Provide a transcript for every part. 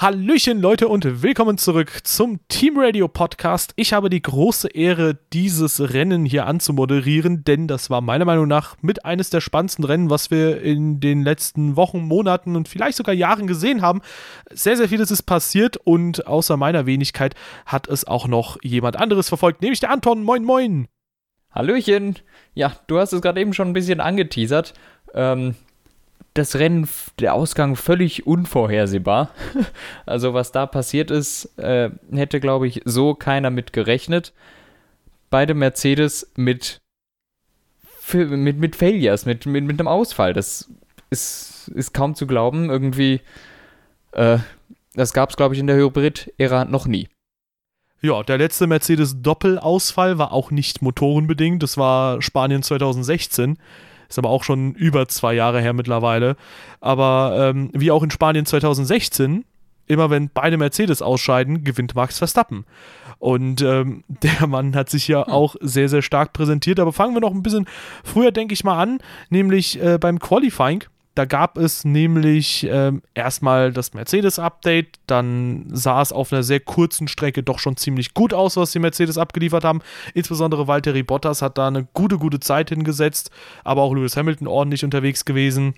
Hallöchen Leute und willkommen zurück zum Team Radio Podcast. Ich habe die große Ehre, dieses Rennen hier anzumoderieren, denn das war meiner Meinung nach mit eines der spannendsten Rennen, was wir in den letzten Wochen, Monaten und vielleicht sogar Jahren gesehen haben. Sehr, sehr vieles ist passiert und außer meiner Wenigkeit hat es auch noch jemand anderes verfolgt, nämlich der Anton. Moin, moin. Hallöchen. Ja, du hast es gerade eben schon ein bisschen angeteasert. Ähm, das Rennen, der Ausgang völlig unvorhersehbar. also was da passiert ist, äh, hätte, glaube ich, so keiner mit gerechnet. Beide Mercedes mit, mit, mit Failures, mit, mit, mit einem Ausfall. Das ist, ist kaum zu glauben. Irgendwie, äh, das gab es, glaube ich, in der Hybrid-Ära noch nie. Ja, der letzte Mercedes-Doppelausfall war auch nicht motorenbedingt. Das war Spanien 2016. Ist aber auch schon über zwei Jahre her mittlerweile. Aber ähm, wie auch in Spanien 2016, immer wenn beide Mercedes ausscheiden, gewinnt Max Verstappen. Und ähm, der Mann hat sich ja hm. auch sehr, sehr stark präsentiert. Aber fangen wir noch ein bisschen früher, denke ich mal, an, nämlich äh, beim Qualifying. Da gab es nämlich ähm, erstmal das Mercedes-Update, dann sah es auf einer sehr kurzen Strecke doch schon ziemlich gut aus, was die Mercedes abgeliefert haben. Insbesondere Valtteri Bottas hat da eine gute, gute Zeit hingesetzt, aber auch Lewis Hamilton ordentlich unterwegs gewesen.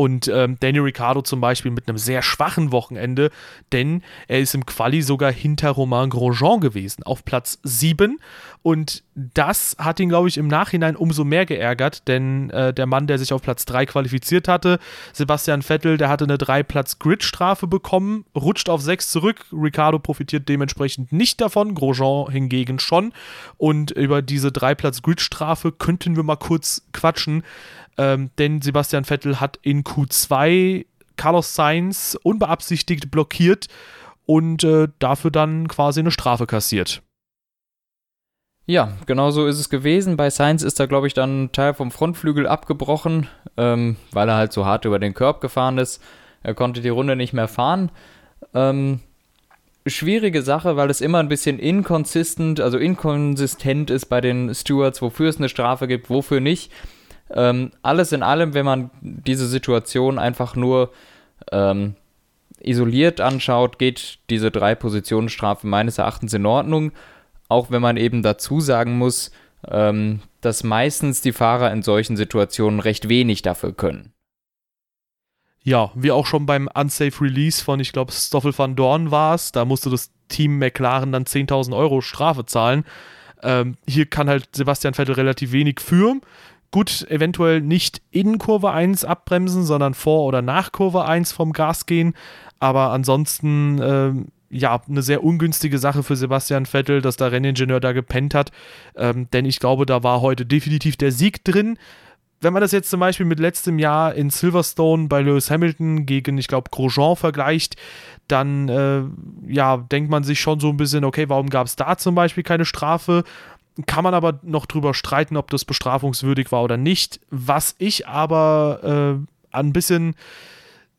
Und ähm, Daniel Ricciardo zum Beispiel mit einem sehr schwachen Wochenende, denn er ist im Quali sogar hinter Romain Grosjean gewesen, auf Platz 7. Und das hat ihn, glaube ich, im Nachhinein umso mehr geärgert, denn äh, der Mann, der sich auf Platz 3 qualifiziert hatte, Sebastian Vettel, der hatte eine 3-Platz-Grid-Strafe bekommen, rutscht auf 6 zurück. Ricciardo profitiert dementsprechend nicht davon, Grosjean hingegen schon. Und über diese 3-Platz-Grid-Strafe könnten wir mal kurz quatschen ähm, denn Sebastian Vettel hat in Q2 Carlos Sainz unbeabsichtigt blockiert und äh, dafür dann quasi eine Strafe kassiert. Ja, genau so ist es gewesen. Bei Sainz ist da, glaube ich, dann ein Teil vom Frontflügel abgebrochen, ähm, weil er halt so hart über den Körb gefahren ist. Er konnte die Runde nicht mehr fahren. Ähm, schwierige Sache, weil es immer ein bisschen inkonsistent, also inkonsistent ist bei den Stewards, wofür es eine Strafe gibt, wofür nicht. Ähm, alles in allem, wenn man diese Situation einfach nur ähm, isoliert anschaut, geht diese Drei-Positionen-Strafe meines Erachtens in Ordnung. Auch wenn man eben dazu sagen muss, ähm, dass meistens die Fahrer in solchen Situationen recht wenig dafür können. Ja, wie auch schon beim Unsafe Release von, ich glaube, Stoffel van Dorn war es, da musste das Team McLaren dann 10.000 Euro Strafe zahlen. Ähm, hier kann halt Sebastian Vettel relativ wenig für. Gut, eventuell nicht in Kurve 1 abbremsen, sondern vor oder nach Kurve 1 vom Gas gehen. Aber ansonsten, ähm, ja, eine sehr ungünstige Sache für Sebastian Vettel, dass der Renningenieur da gepennt hat. Ähm, denn ich glaube, da war heute definitiv der Sieg drin. Wenn man das jetzt zum Beispiel mit letztem Jahr in Silverstone bei Lewis Hamilton gegen, ich glaube, Grosjean vergleicht, dann äh, ja, denkt man sich schon so ein bisschen, okay, warum gab es da zum Beispiel keine Strafe? Kann man aber noch drüber streiten, ob das bestrafungswürdig war oder nicht. Was ich aber äh, ein bisschen,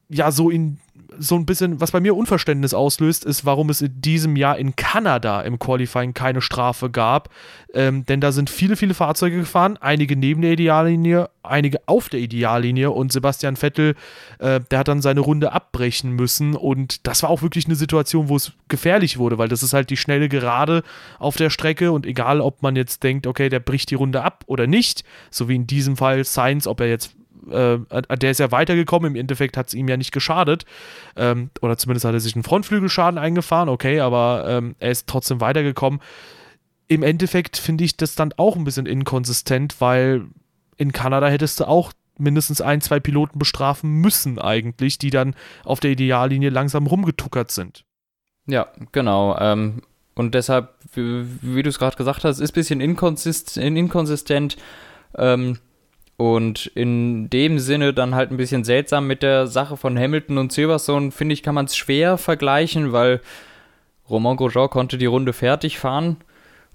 ja, so in so ein bisschen, was bei mir Unverständnis auslöst, ist, warum es in diesem Jahr in Kanada im Qualifying keine Strafe gab. Ähm, denn da sind viele, viele Fahrzeuge gefahren, einige neben der Ideallinie, einige auf der Ideallinie und Sebastian Vettel, äh, der hat dann seine Runde abbrechen müssen und das war auch wirklich eine Situation, wo es gefährlich wurde, weil das ist halt die schnelle Gerade auf der Strecke und egal, ob man jetzt denkt, okay, der bricht die Runde ab oder nicht, so wie in diesem Fall Sainz, ob er jetzt äh, der ist ja weitergekommen, im Endeffekt hat es ihm ja nicht geschadet. Ähm, oder zumindest hat er sich einen Frontflügelschaden eingefahren, okay, aber ähm, er ist trotzdem weitergekommen. Im Endeffekt finde ich das dann auch ein bisschen inkonsistent, weil in Kanada hättest du auch mindestens ein, zwei Piloten bestrafen müssen, eigentlich, die dann auf der Ideallinie langsam rumgetuckert sind. Ja, genau. Ähm, und deshalb, wie, wie du es gerade gesagt hast, ist ein bisschen inkonsist inkonsistent. Ähm, und in dem Sinne dann halt ein bisschen seltsam mit der Sache von Hamilton und Silverstone, finde ich, kann man es schwer vergleichen, weil Romain Grosjean konnte die Runde fertig fahren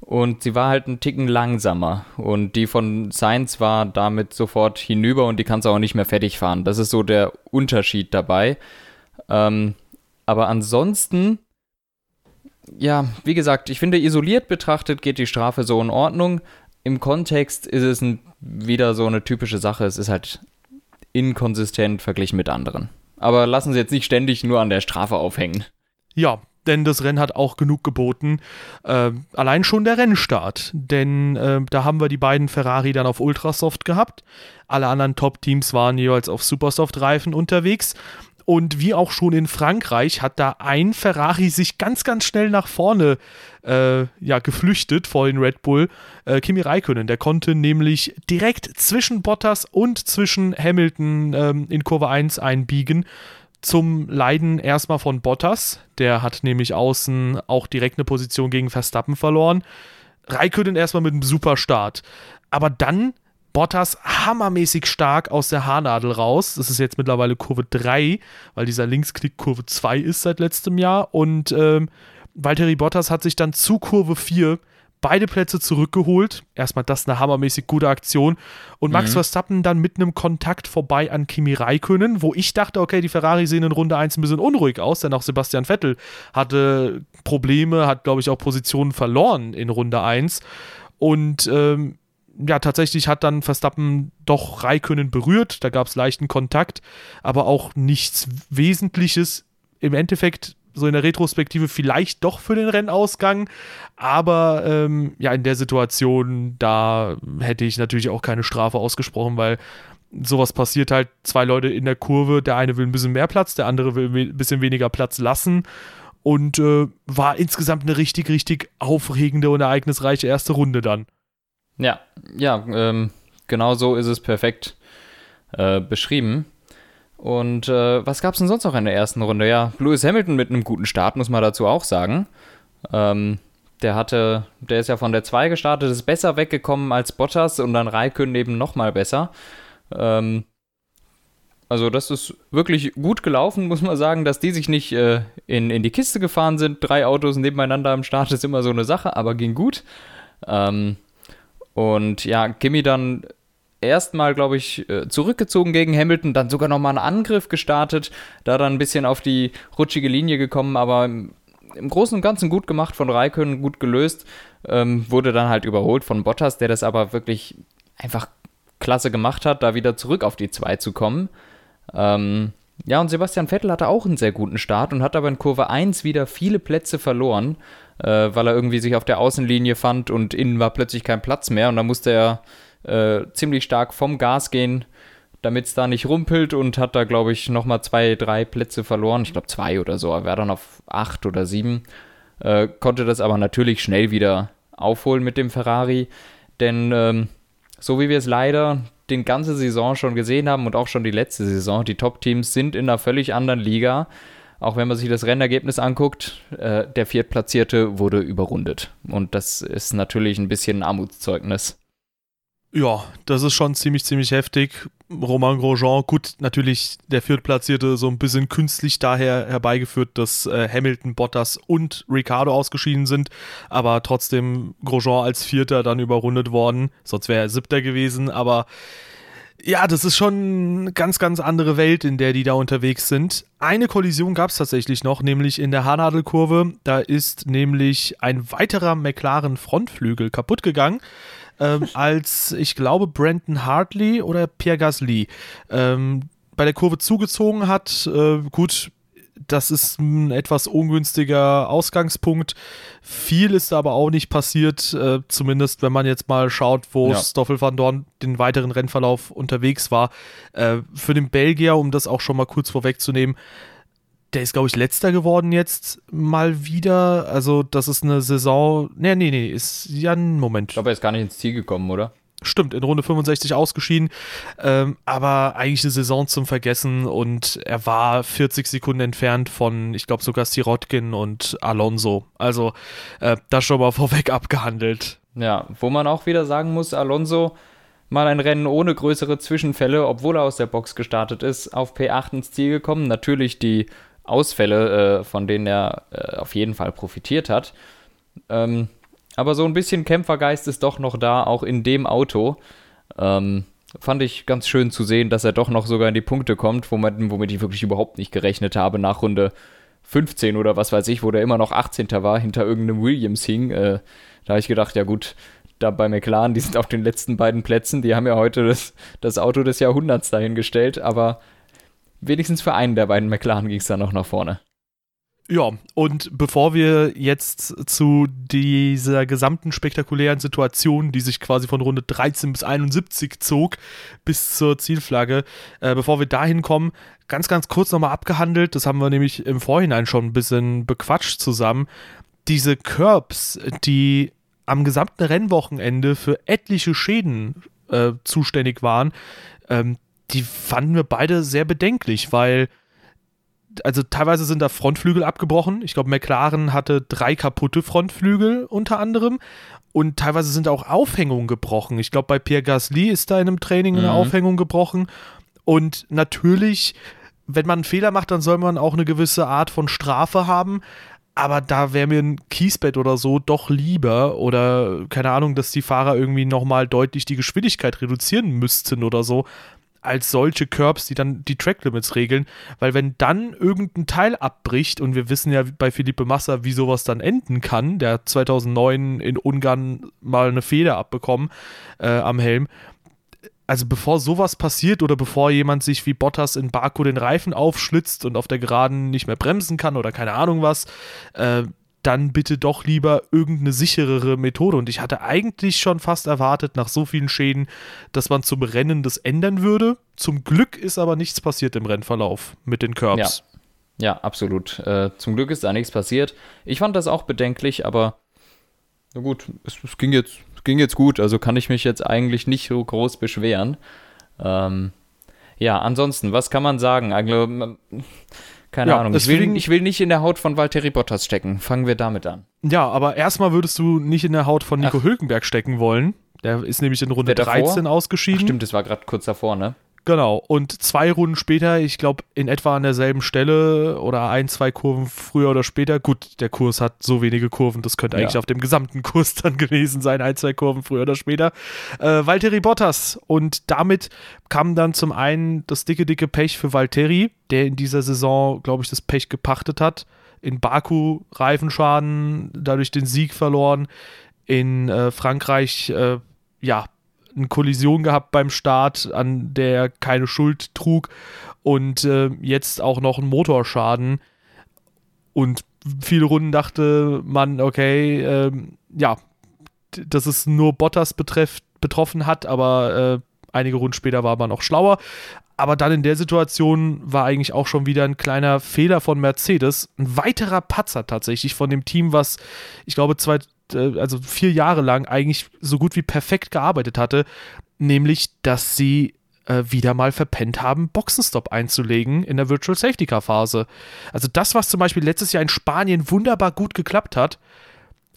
und sie war halt einen Ticken langsamer. Und die von Sainz war damit sofort hinüber und die kann es auch nicht mehr fertig fahren. Das ist so der Unterschied dabei. Ähm, aber ansonsten, ja, wie gesagt, ich finde, isoliert betrachtet geht die Strafe so in Ordnung im Kontext ist es ein, wieder so eine typische Sache. Es ist halt inkonsistent verglichen mit anderen. Aber lassen Sie jetzt nicht ständig nur an der Strafe aufhängen. Ja, denn das Rennen hat auch genug geboten. Äh, allein schon der Rennstart, denn äh, da haben wir die beiden Ferrari dann auf Ultrasoft gehabt. Alle anderen Top-Teams waren jeweils auf Supersoft-Reifen unterwegs. Und wie auch schon in Frankreich hat da ein Ferrari sich ganz, ganz schnell nach vorne äh, ja, geflüchtet vor den Red Bull. Äh, Kimi Räikkönen, der konnte nämlich direkt zwischen Bottas und zwischen Hamilton ähm, in Kurve 1 einbiegen zum Leiden erstmal von Bottas. Der hat nämlich außen auch direkt eine Position gegen Verstappen verloren. Raikönnen erstmal mit einem super Start. Aber dann Bottas hammermäßig stark aus der Haarnadel raus. Das ist jetzt mittlerweile Kurve 3, weil dieser Linksknick Kurve 2 ist seit letztem Jahr. Und ähm, Valtteri Bottas hat sich dann zu Kurve 4 beide Plätze zurückgeholt. Erstmal das eine hammermäßig gute Aktion. Und Max mhm. Verstappen dann mit einem Kontakt vorbei an Kimi Räikkönen, wo ich dachte, okay, die Ferrari sehen in Runde 1 ein bisschen unruhig aus, denn auch Sebastian Vettel hatte Probleme, hat, glaube ich, auch Positionen verloren in Runde 1. Und ähm, ja, tatsächlich hat dann Verstappen doch Räikkönen berührt. Da gab es leichten Kontakt, aber auch nichts Wesentliches. Im Endeffekt so in der Retrospektive vielleicht doch für den Rennausgang. Aber ähm, ja, in der Situation, da hätte ich natürlich auch keine Strafe ausgesprochen, weil sowas passiert halt. Zwei Leute in der Kurve, der eine will ein bisschen mehr Platz, der andere will ein bisschen weniger Platz lassen. Und äh, war insgesamt eine richtig, richtig aufregende und ereignisreiche erste Runde dann. Ja, ja, ähm, genau so ist es perfekt äh, beschrieben. Und äh, was gab es denn sonst noch in der ersten Runde? Ja, Lewis Hamilton mit einem guten Start, muss man dazu auch sagen. Ähm, der hatte, der ist ja von der 2 gestartet, ist besser weggekommen als Bottas und dann Raikön eben nochmal besser. Ähm, also das ist wirklich gut gelaufen, muss man sagen, dass die sich nicht äh, in, in die Kiste gefahren sind. Drei Autos nebeneinander am Start ist immer so eine Sache, aber ging gut. Ähm, und ja, Kimi dann erstmal, glaube ich, äh, zurückgezogen gegen Hamilton, dann sogar nochmal einen Angriff gestartet, da dann ein bisschen auf die rutschige Linie gekommen, aber im, Großen und Ganzen gut gemacht von Raikön, gut gelöst, ähm, wurde dann halt überholt von Bottas, der das aber wirklich einfach klasse gemacht hat, da wieder zurück auf die 2 zu kommen. Ähm, ja, und Sebastian Vettel hatte auch einen sehr guten Start und hat aber in Kurve 1 wieder viele Plätze verloren, äh, weil er irgendwie sich auf der Außenlinie fand und innen war plötzlich kein Platz mehr und da musste er äh, ziemlich stark vom Gas gehen, damit es da nicht rumpelt und hat da, glaube ich, nochmal zwei, drei Plätze verloren. Ich glaube zwei oder so. Er wäre dann auf acht oder sieben. Äh, konnte das aber natürlich schnell wieder aufholen mit dem Ferrari. Denn ähm, so wie wir es leider den ganze Saison schon gesehen haben und auch schon die letzte Saison, die Top-Teams sind in einer völlig anderen Liga. Auch wenn man sich das Rennergebnis anguckt, äh, der Viertplatzierte wurde überrundet. Und das ist natürlich ein bisschen ein Armutszeugnis. Ja, das ist schon ziemlich, ziemlich heftig. Romain Grosjean, gut, natürlich der Viertplatzierte so ein bisschen künstlich daher herbeigeführt, dass äh, Hamilton, Bottas und Ricardo ausgeschieden sind, aber trotzdem Grosjean als Vierter dann überrundet worden, sonst wäre er Siebter gewesen, aber ja, das ist schon eine ganz, ganz andere Welt, in der die da unterwegs sind. Eine Kollision gab es tatsächlich noch, nämlich in der Haarnadelkurve. Da ist nämlich ein weiterer McLaren Frontflügel kaputt gegangen ähm, als, ich glaube, Brandon Hartley oder Pierre Gasly ähm, bei der Kurve zugezogen hat. Äh, gut, das ist ein etwas ungünstiger Ausgangspunkt. Viel ist aber auch nicht passiert, äh, zumindest wenn man jetzt mal schaut, wo ja. Stoffel van Dorn den weiteren Rennverlauf unterwegs war. Äh, für den Belgier, um das auch schon mal kurz vorwegzunehmen, der ist, glaube ich, letzter geworden jetzt mal wieder. Also, das ist eine Saison. Nee, nee, nee, ist ja ein Moment. Ich glaube, er ist gar nicht ins Ziel gekommen, oder? Stimmt, in Runde 65 ausgeschieden. Ähm, aber eigentlich eine Saison zum Vergessen und er war 40 Sekunden entfernt von, ich glaube, sogar Sirotkin und Alonso. Also, äh, das schon mal vorweg abgehandelt. Ja, wo man auch wieder sagen muss, Alonso mal ein Rennen ohne größere Zwischenfälle, obwohl er aus der Box gestartet ist, auf P8 ins Ziel gekommen. Natürlich die Ausfälle, äh, von denen er äh, auf jeden Fall profitiert hat. Ähm, aber so ein bisschen Kämpfergeist ist doch noch da, auch in dem Auto. Ähm, fand ich ganz schön zu sehen, dass er doch noch sogar in die Punkte kommt, womit, womit ich wirklich überhaupt nicht gerechnet habe nach Runde 15 oder was weiß ich, wo der immer noch 18. war, hinter irgendeinem Williams hing. Äh, da habe ich gedacht, ja gut, da bei McLaren, die sind auf den letzten beiden Plätzen, die haben ja heute das, das Auto des Jahrhunderts dahingestellt, aber wenigstens für einen der beiden McLaren ging es dann noch nach vorne. Ja, und bevor wir jetzt zu dieser gesamten spektakulären Situation, die sich quasi von Runde 13 bis 71 zog, bis zur Zielflagge, äh, bevor wir dahin kommen, ganz, ganz kurz nochmal abgehandelt, das haben wir nämlich im Vorhinein schon ein bisschen bequatscht zusammen, diese Curbs, die am gesamten Rennwochenende für etliche Schäden äh, zuständig waren, ähm, die fanden wir beide sehr bedenklich, weil also teilweise sind da Frontflügel abgebrochen. Ich glaube, McLaren hatte drei kaputte Frontflügel unter anderem. Und teilweise sind auch Aufhängungen gebrochen. Ich glaube, bei Pierre Gasly ist da in einem Training eine mhm. Aufhängung gebrochen. Und natürlich, wenn man einen Fehler macht, dann soll man auch eine gewisse Art von Strafe haben. Aber da wäre mir ein Kiesbett oder so doch lieber. Oder keine Ahnung, dass die Fahrer irgendwie nochmal deutlich die Geschwindigkeit reduzieren müssten oder so als solche Curbs, die dann die Tracklimits regeln, weil wenn dann irgendein Teil abbricht und wir wissen ja bei Philippe Massa, wie sowas dann enden kann, der 2009 in Ungarn mal eine Feder abbekommen äh, am Helm, also bevor sowas passiert oder bevor jemand sich wie Bottas in Baku den Reifen aufschlitzt und auf der Geraden nicht mehr bremsen kann oder keine Ahnung was, äh, dann bitte doch lieber irgendeine sicherere Methode. Und ich hatte eigentlich schon fast erwartet, nach so vielen Schäden, dass man zum Rennen das ändern würde. Zum Glück ist aber nichts passiert im Rennverlauf mit den Curbs. Ja, ja absolut. Äh, zum Glück ist da nichts passiert. Ich fand das auch bedenklich, aber na gut, es, es, ging, jetzt, es ging jetzt gut. Also kann ich mich jetzt eigentlich nicht so groß beschweren. Ähm, ja, ansonsten, was kann man sagen? Also, keine ja, Ahnung. Ich will, ich will nicht in der Haut von Valtteri Bottas stecken. Fangen wir damit an. Ja, aber erstmal würdest du nicht in der Haut von Nico Ach. Hülkenberg stecken wollen. Der ist nämlich in Runde 13 ausgeschieden. Ach, stimmt, das war gerade kurz davor, ne? Genau. Und zwei Runden später, ich glaube, in etwa an derselben Stelle oder ein, zwei Kurven früher oder später. Gut, der Kurs hat so wenige Kurven, das könnte eigentlich ja. auf dem gesamten Kurs dann gewesen sein, ein, zwei Kurven früher oder später. Äh, Valtteri Bottas. Und damit kam dann zum einen das dicke, dicke Pech für Valtteri, der in dieser Saison, glaube ich, das Pech gepachtet hat. In Baku Reifenschaden, dadurch den Sieg verloren. In äh, Frankreich, äh, ja, eine Kollision gehabt beim Start, an der er keine Schuld trug und äh, jetzt auch noch einen Motorschaden. Und viele Runden dachte man, okay, äh, ja, dass es nur Bottas betreff, betroffen hat, aber äh, einige Runden später war man auch schlauer. Aber dann in der Situation war eigentlich auch schon wieder ein kleiner Fehler von Mercedes. Ein weiterer Patzer tatsächlich von dem Team, was ich glaube zwei, äh, also vier Jahre lang eigentlich so gut wie perfekt gearbeitet hatte, nämlich dass sie äh, wieder mal verpennt haben, Boxenstopp einzulegen in der Virtual Safety Car Phase. Also das, was zum Beispiel letztes Jahr in Spanien wunderbar gut geklappt hat,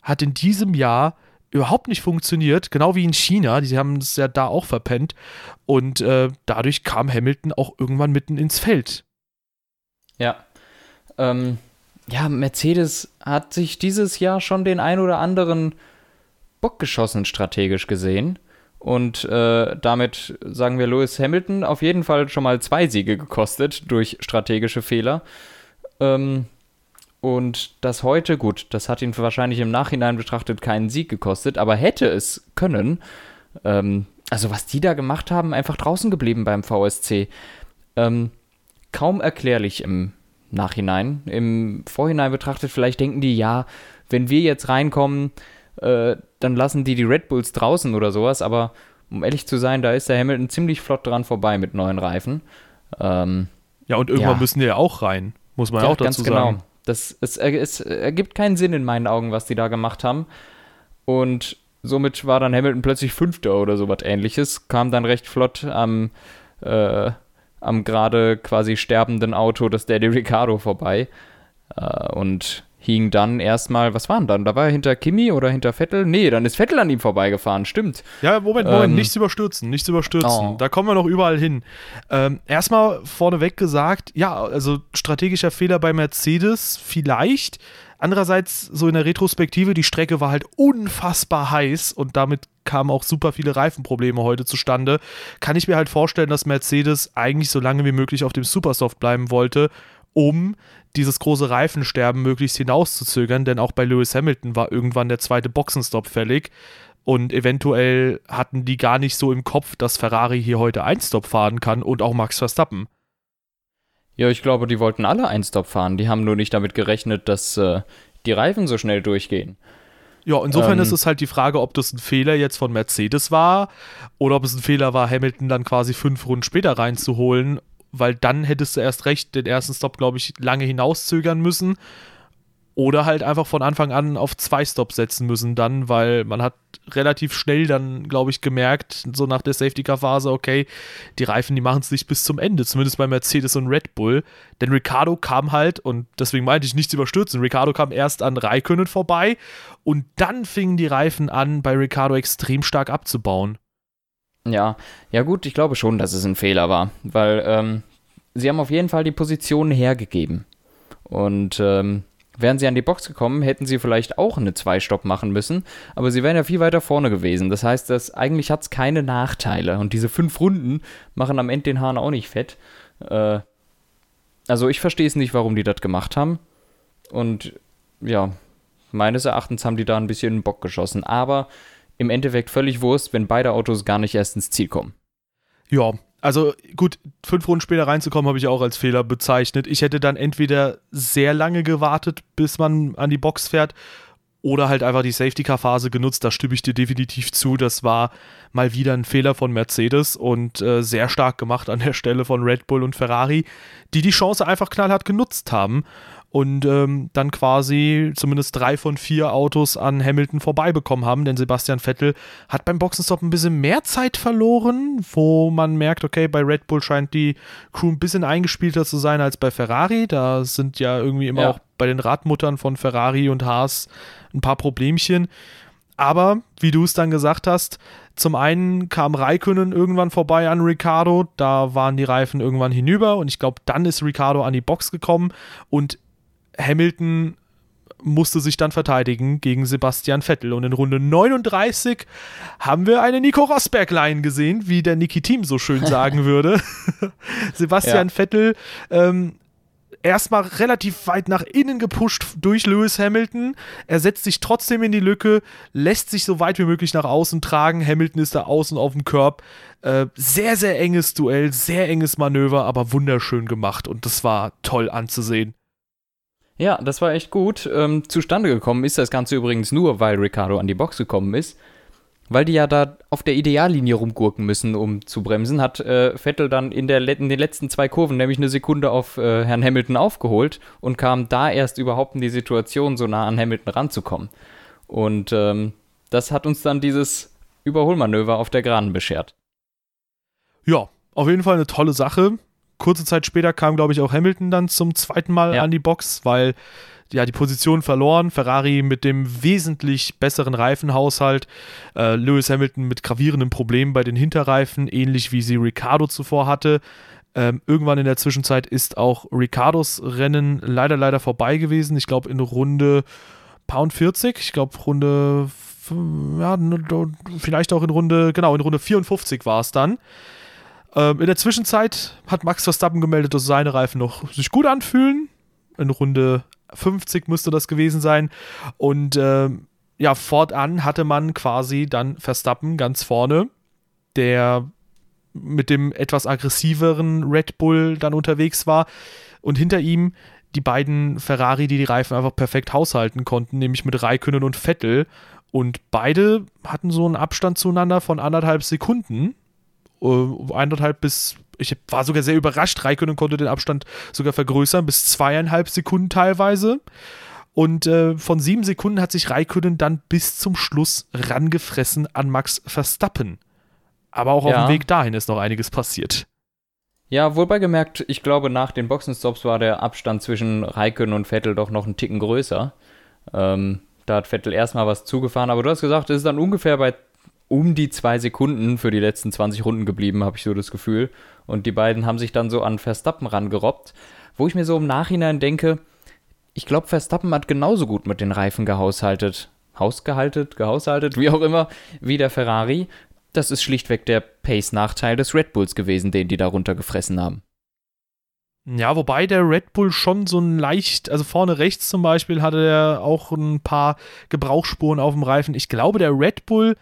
hat in diesem Jahr überhaupt nicht funktioniert, genau wie in China, die haben es ja da auch verpennt und äh, dadurch kam Hamilton auch irgendwann mitten ins Feld. Ja, ähm, ja, Mercedes hat sich dieses Jahr schon den ein oder anderen Bock geschossen, strategisch gesehen. Und äh, damit sagen wir Lewis Hamilton auf jeden Fall schon mal zwei Siege gekostet durch strategische Fehler. Ähm, und das heute, gut, das hat ihn wahrscheinlich im Nachhinein betrachtet keinen Sieg gekostet, aber hätte es können. Ähm, also was die da gemacht haben, einfach draußen geblieben beim VSC. Ähm, kaum erklärlich im Nachhinein. Im Vorhinein betrachtet, vielleicht denken die, ja, wenn wir jetzt reinkommen, äh, dann lassen die die Red Bulls draußen oder sowas. Aber um ehrlich zu sein, da ist der Hamilton ziemlich flott dran vorbei mit neuen Reifen. Ähm, ja, und irgendwann ja. müssen die ja auch rein, muss man ja, auch dazu genau. Das, es, es ergibt keinen Sinn in meinen Augen, was die da gemacht haben. Und somit war dann Hamilton plötzlich Fünfter oder sowas ähnliches, kam dann recht flott am äh, am gerade quasi sterbenden Auto des Daddy Ricardo vorbei äh, und hing dann erstmal, was waren dann? Da war er hinter Kimi oder hinter Vettel? Nee, dann ist Vettel an ihm vorbeigefahren, stimmt. Ja, Moment, Moment, ähm, nichts überstürzen, nichts überstürzen. Oh. Da kommen wir noch überall hin. Ähm, erstmal vorneweg gesagt, ja, also strategischer Fehler bei Mercedes vielleicht, Andererseits, so in der Retrospektive, die Strecke war halt unfassbar heiß und damit kamen auch super viele Reifenprobleme heute zustande. Kann ich mir halt vorstellen, dass Mercedes eigentlich so lange wie möglich auf dem Supersoft bleiben wollte, um dieses große Reifensterben möglichst hinauszuzögern, denn auch bei Lewis Hamilton war irgendwann der zweite Boxenstopp fällig. Und eventuell hatten die gar nicht so im Kopf, dass Ferrari hier heute Einstop fahren kann und auch Max Verstappen. Ja, ich glaube, die wollten alle Einstop fahren. Die haben nur nicht damit gerechnet, dass äh, die Reifen so schnell durchgehen. Ja, insofern ähm, ist es halt die Frage, ob das ein Fehler jetzt von Mercedes war oder ob es ein Fehler war, Hamilton dann quasi fünf Runden später reinzuholen, weil dann hättest du erst recht den ersten Stop, glaube ich, lange hinauszögern müssen oder halt einfach von Anfang an auf zwei Stops setzen müssen dann, weil man hat relativ schnell dann, glaube ich, gemerkt, so nach der Safety-Car-Phase, okay, die Reifen, die machen es nicht bis zum Ende, zumindest bei Mercedes und Red Bull. Denn Ricardo kam halt, und deswegen meinte ich nichts überstürzen, Ricardo kam erst an Raikönnen vorbei und dann fingen die Reifen an, bei Ricardo extrem stark abzubauen. Ja, ja gut, ich glaube schon, dass es ein Fehler war, weil ähm, sie haben auf jeden Fall die Positionen hergegeben. Und ähm, Wären sie an die Box gekommen, hätten sie vielleicht auch eine Zwei-Stopp machen müssen, aber sie wären ja viel weiter vorne gewesen. Das heißt, dass eigentlich hat es keine Nachteile. Und diese fünf Runden machen am Ende den Hahn auch nicht fett. Äh, also ich verstehe es nicht, warum die das gemacht haben. Und ja, meines Erachtens haben die da ein bisschen Bock geschossen. Aber im Endeffekt völlig Wurst, wenn beide Autos gar nicht erst ins Ziel kommen. Ja, also gut, fünf Runden später reinzukommen, habe ich auch als Fehler bezeichnet. Ich hätte dann entweder sehr lange gewartet, bis man an die Box fährt, oder halt einfach die Safety-Car-Phase genutzt. Da stimme ich dir definitiv zu. Das war mal wieder ein Fehler von Mercedes und äh, sehr stark gemacht an der Stelle von Red Bull und Ferrari, die die Chance einfach knallhart genutzt haben und ähm, dann quasi zumindest drei von vier Autos an Hamilton vorbeibekommen haben, denn Sebastian Vettel hat beim Boxenstopp ein bisschen mehr Zeit verloren, wo man merkt, okay, bei Red Bull scheint die Crew ein bisschen eingespielter zu sein als bei Ferrari. Da sind ja irgendwie immer ja. auch bei den Radmuttern von Ferrari und Haas ein paar Problemchen. Aber, wie du es dann gesagt hast, zum einen kam Raikönnen irgendwann vorbei an Ricardo, da waren die Reifen irgendwann hinüber und ich glaube, dann ist Ricardo an die Box gekommen und Hamilton musste sich dann verteidigen gegen Sebastian Vettel. Und in Runde 39 haben wir eine Nico Rosberg-Line gesehen, wie der Niki Team so schön sagen würde. Sebastian ja. Vettel ähm, erstmal relativ weit nach innen gepusht durch Lewis Hamilton. Er setzt sich trotzdem in die Lücke, lässt sich so weit wie möglich nach außen tragen. Hamilton ist da außen auf dem Körb. Äh, sehr, sehr enges Duell, sehr enges Manöver, aber wunderschön gemacht und das war toll anzusehen. Ja, das war echt gut. Ähm, zustande gekommen ist das Ganze übrigens nur, weil Ricardo an die Box gekommen ist. Weil die ja da auf der Ideallinie rumgurken müssen, um zu bremsen, hat äh, Vettel dann in, der, in den letzten zwei Kurven nämlich eine Sekunde auf äh, Herrn Hamilton aufgeholt und kam da erst überhaupt in die Situation, so nah an Hamilton ranzukommen. Und ähm, das hat uns dann dieses Überholmanöver auf der Geraden beschert. Ja, auf jeden Fall eine tolle Sache kurze Zeit später kam, glaube ich, auch Hamilton dann zum zweiten Mal ja. an die Box, weil ja die Position verloren. Ferrari mit dem wesentlich besseren Reifenhaushalt. Äh, Lewis Hamilton mit gravierenden Problemen bei den Hinterreifen, ähnlich wie sie Ricardo zuvor hatte. Ähm, irgendwann in der Zwischenzeit ist auch Ricardos Rennen leider, leider vorbei gewesen. Ich glaube, in Runde Pound 40. Ich glaube, Runde. Ja, vielleicht auch in Runde. Genau, in Runde 54 war es dann. Ähm, in der Zwischenzeit hat Max Verstappen gemeldet, dass seine Reifen noch sich gut anfühlen. In Runde 50 müsste das gewesen sein. Und ähm, ja, fortan hatte man quasi dann Verstappen ganz vorne, der mit dem etwas aggressiveren Red Bull dann unterwegs war. Und hinter ihm die beiden Ferrari, die die Reifen einfach perfekt haushalten konnten, nämlich mit Raikönnen und Vettel. Und beide hatten so einen Abstand zueinander von anderthalb Sekunden äh, eineinhalb bis, ich war sogar sehr überrascht, Raikkonen konnte den Abstand sogar vergrößern, bis zweieinhalb Sekunden teilweise. Und äh, von sieben Sekunden hat sich Raikkonen dann bis zum Schluss rangefressen an Max Verstappen. Aber auch ja. auf dem Weg dahin ist noch einiges passiert. Ja, wobei gemerkt, ich glaube, nach den Boxenstops war der Abstand zwischen Raikkonen und Vettel doch noch einen Ticken größer. Ähm, da hat Vettel erstmal was zugefahren, aber du hast gesagt, es ist dann ungefähr bei um die zwei Sekunden für die letzten 20 Runden geblieben, habe ich so das Gefühl. Und die beiden haben sich dann so an Verstappen rangerobbt, wo ich mir so im Nachhinein denke, ich glaube, Verstappen hat genauso gut mit den Reifen gehaushaltet. Hausgehaltet, gehaushaltet, wie auch immer, wie der Ferrari. Das ist schlichtweg der Pace-Nachteil des Red Bulls gewesen, den die da runtergefressen haben. Ja, wobei der Red Bull schon so ein leicht, also vorne rechts zum Beispiel hatte er auch ein paar Gebrauchsspuren auf dem Reifen. Ich glaube, der Red Bull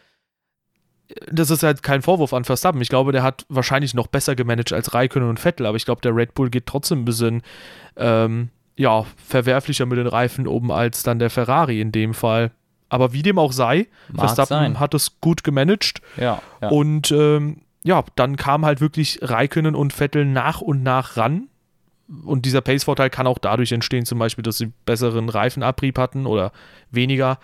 das ist halt kein Vorwurf an Verstappen. Ich glaube, der hat wahrscheinlich noch besser gemanagt als Raikkonen und Vettel, aber ich glaube, der Red Bull geht trotzdem ein bisschen ähm, ja, verwerflicher mit den Reifen oben als dann der Ferrari in dem Fall. Aber wie dem auch sei, Mag Verstappen sein. hat es gut gemanagt Ja, ja. und ähm, ja, dann kam halt wirklich Raikkonen und Vettel nach und nach ran. Und dieser Pace-Vorteil kann auch dadurch entstehen, zum Beispiel, dass sie besseren Reifenabrieb hatten oder weniger.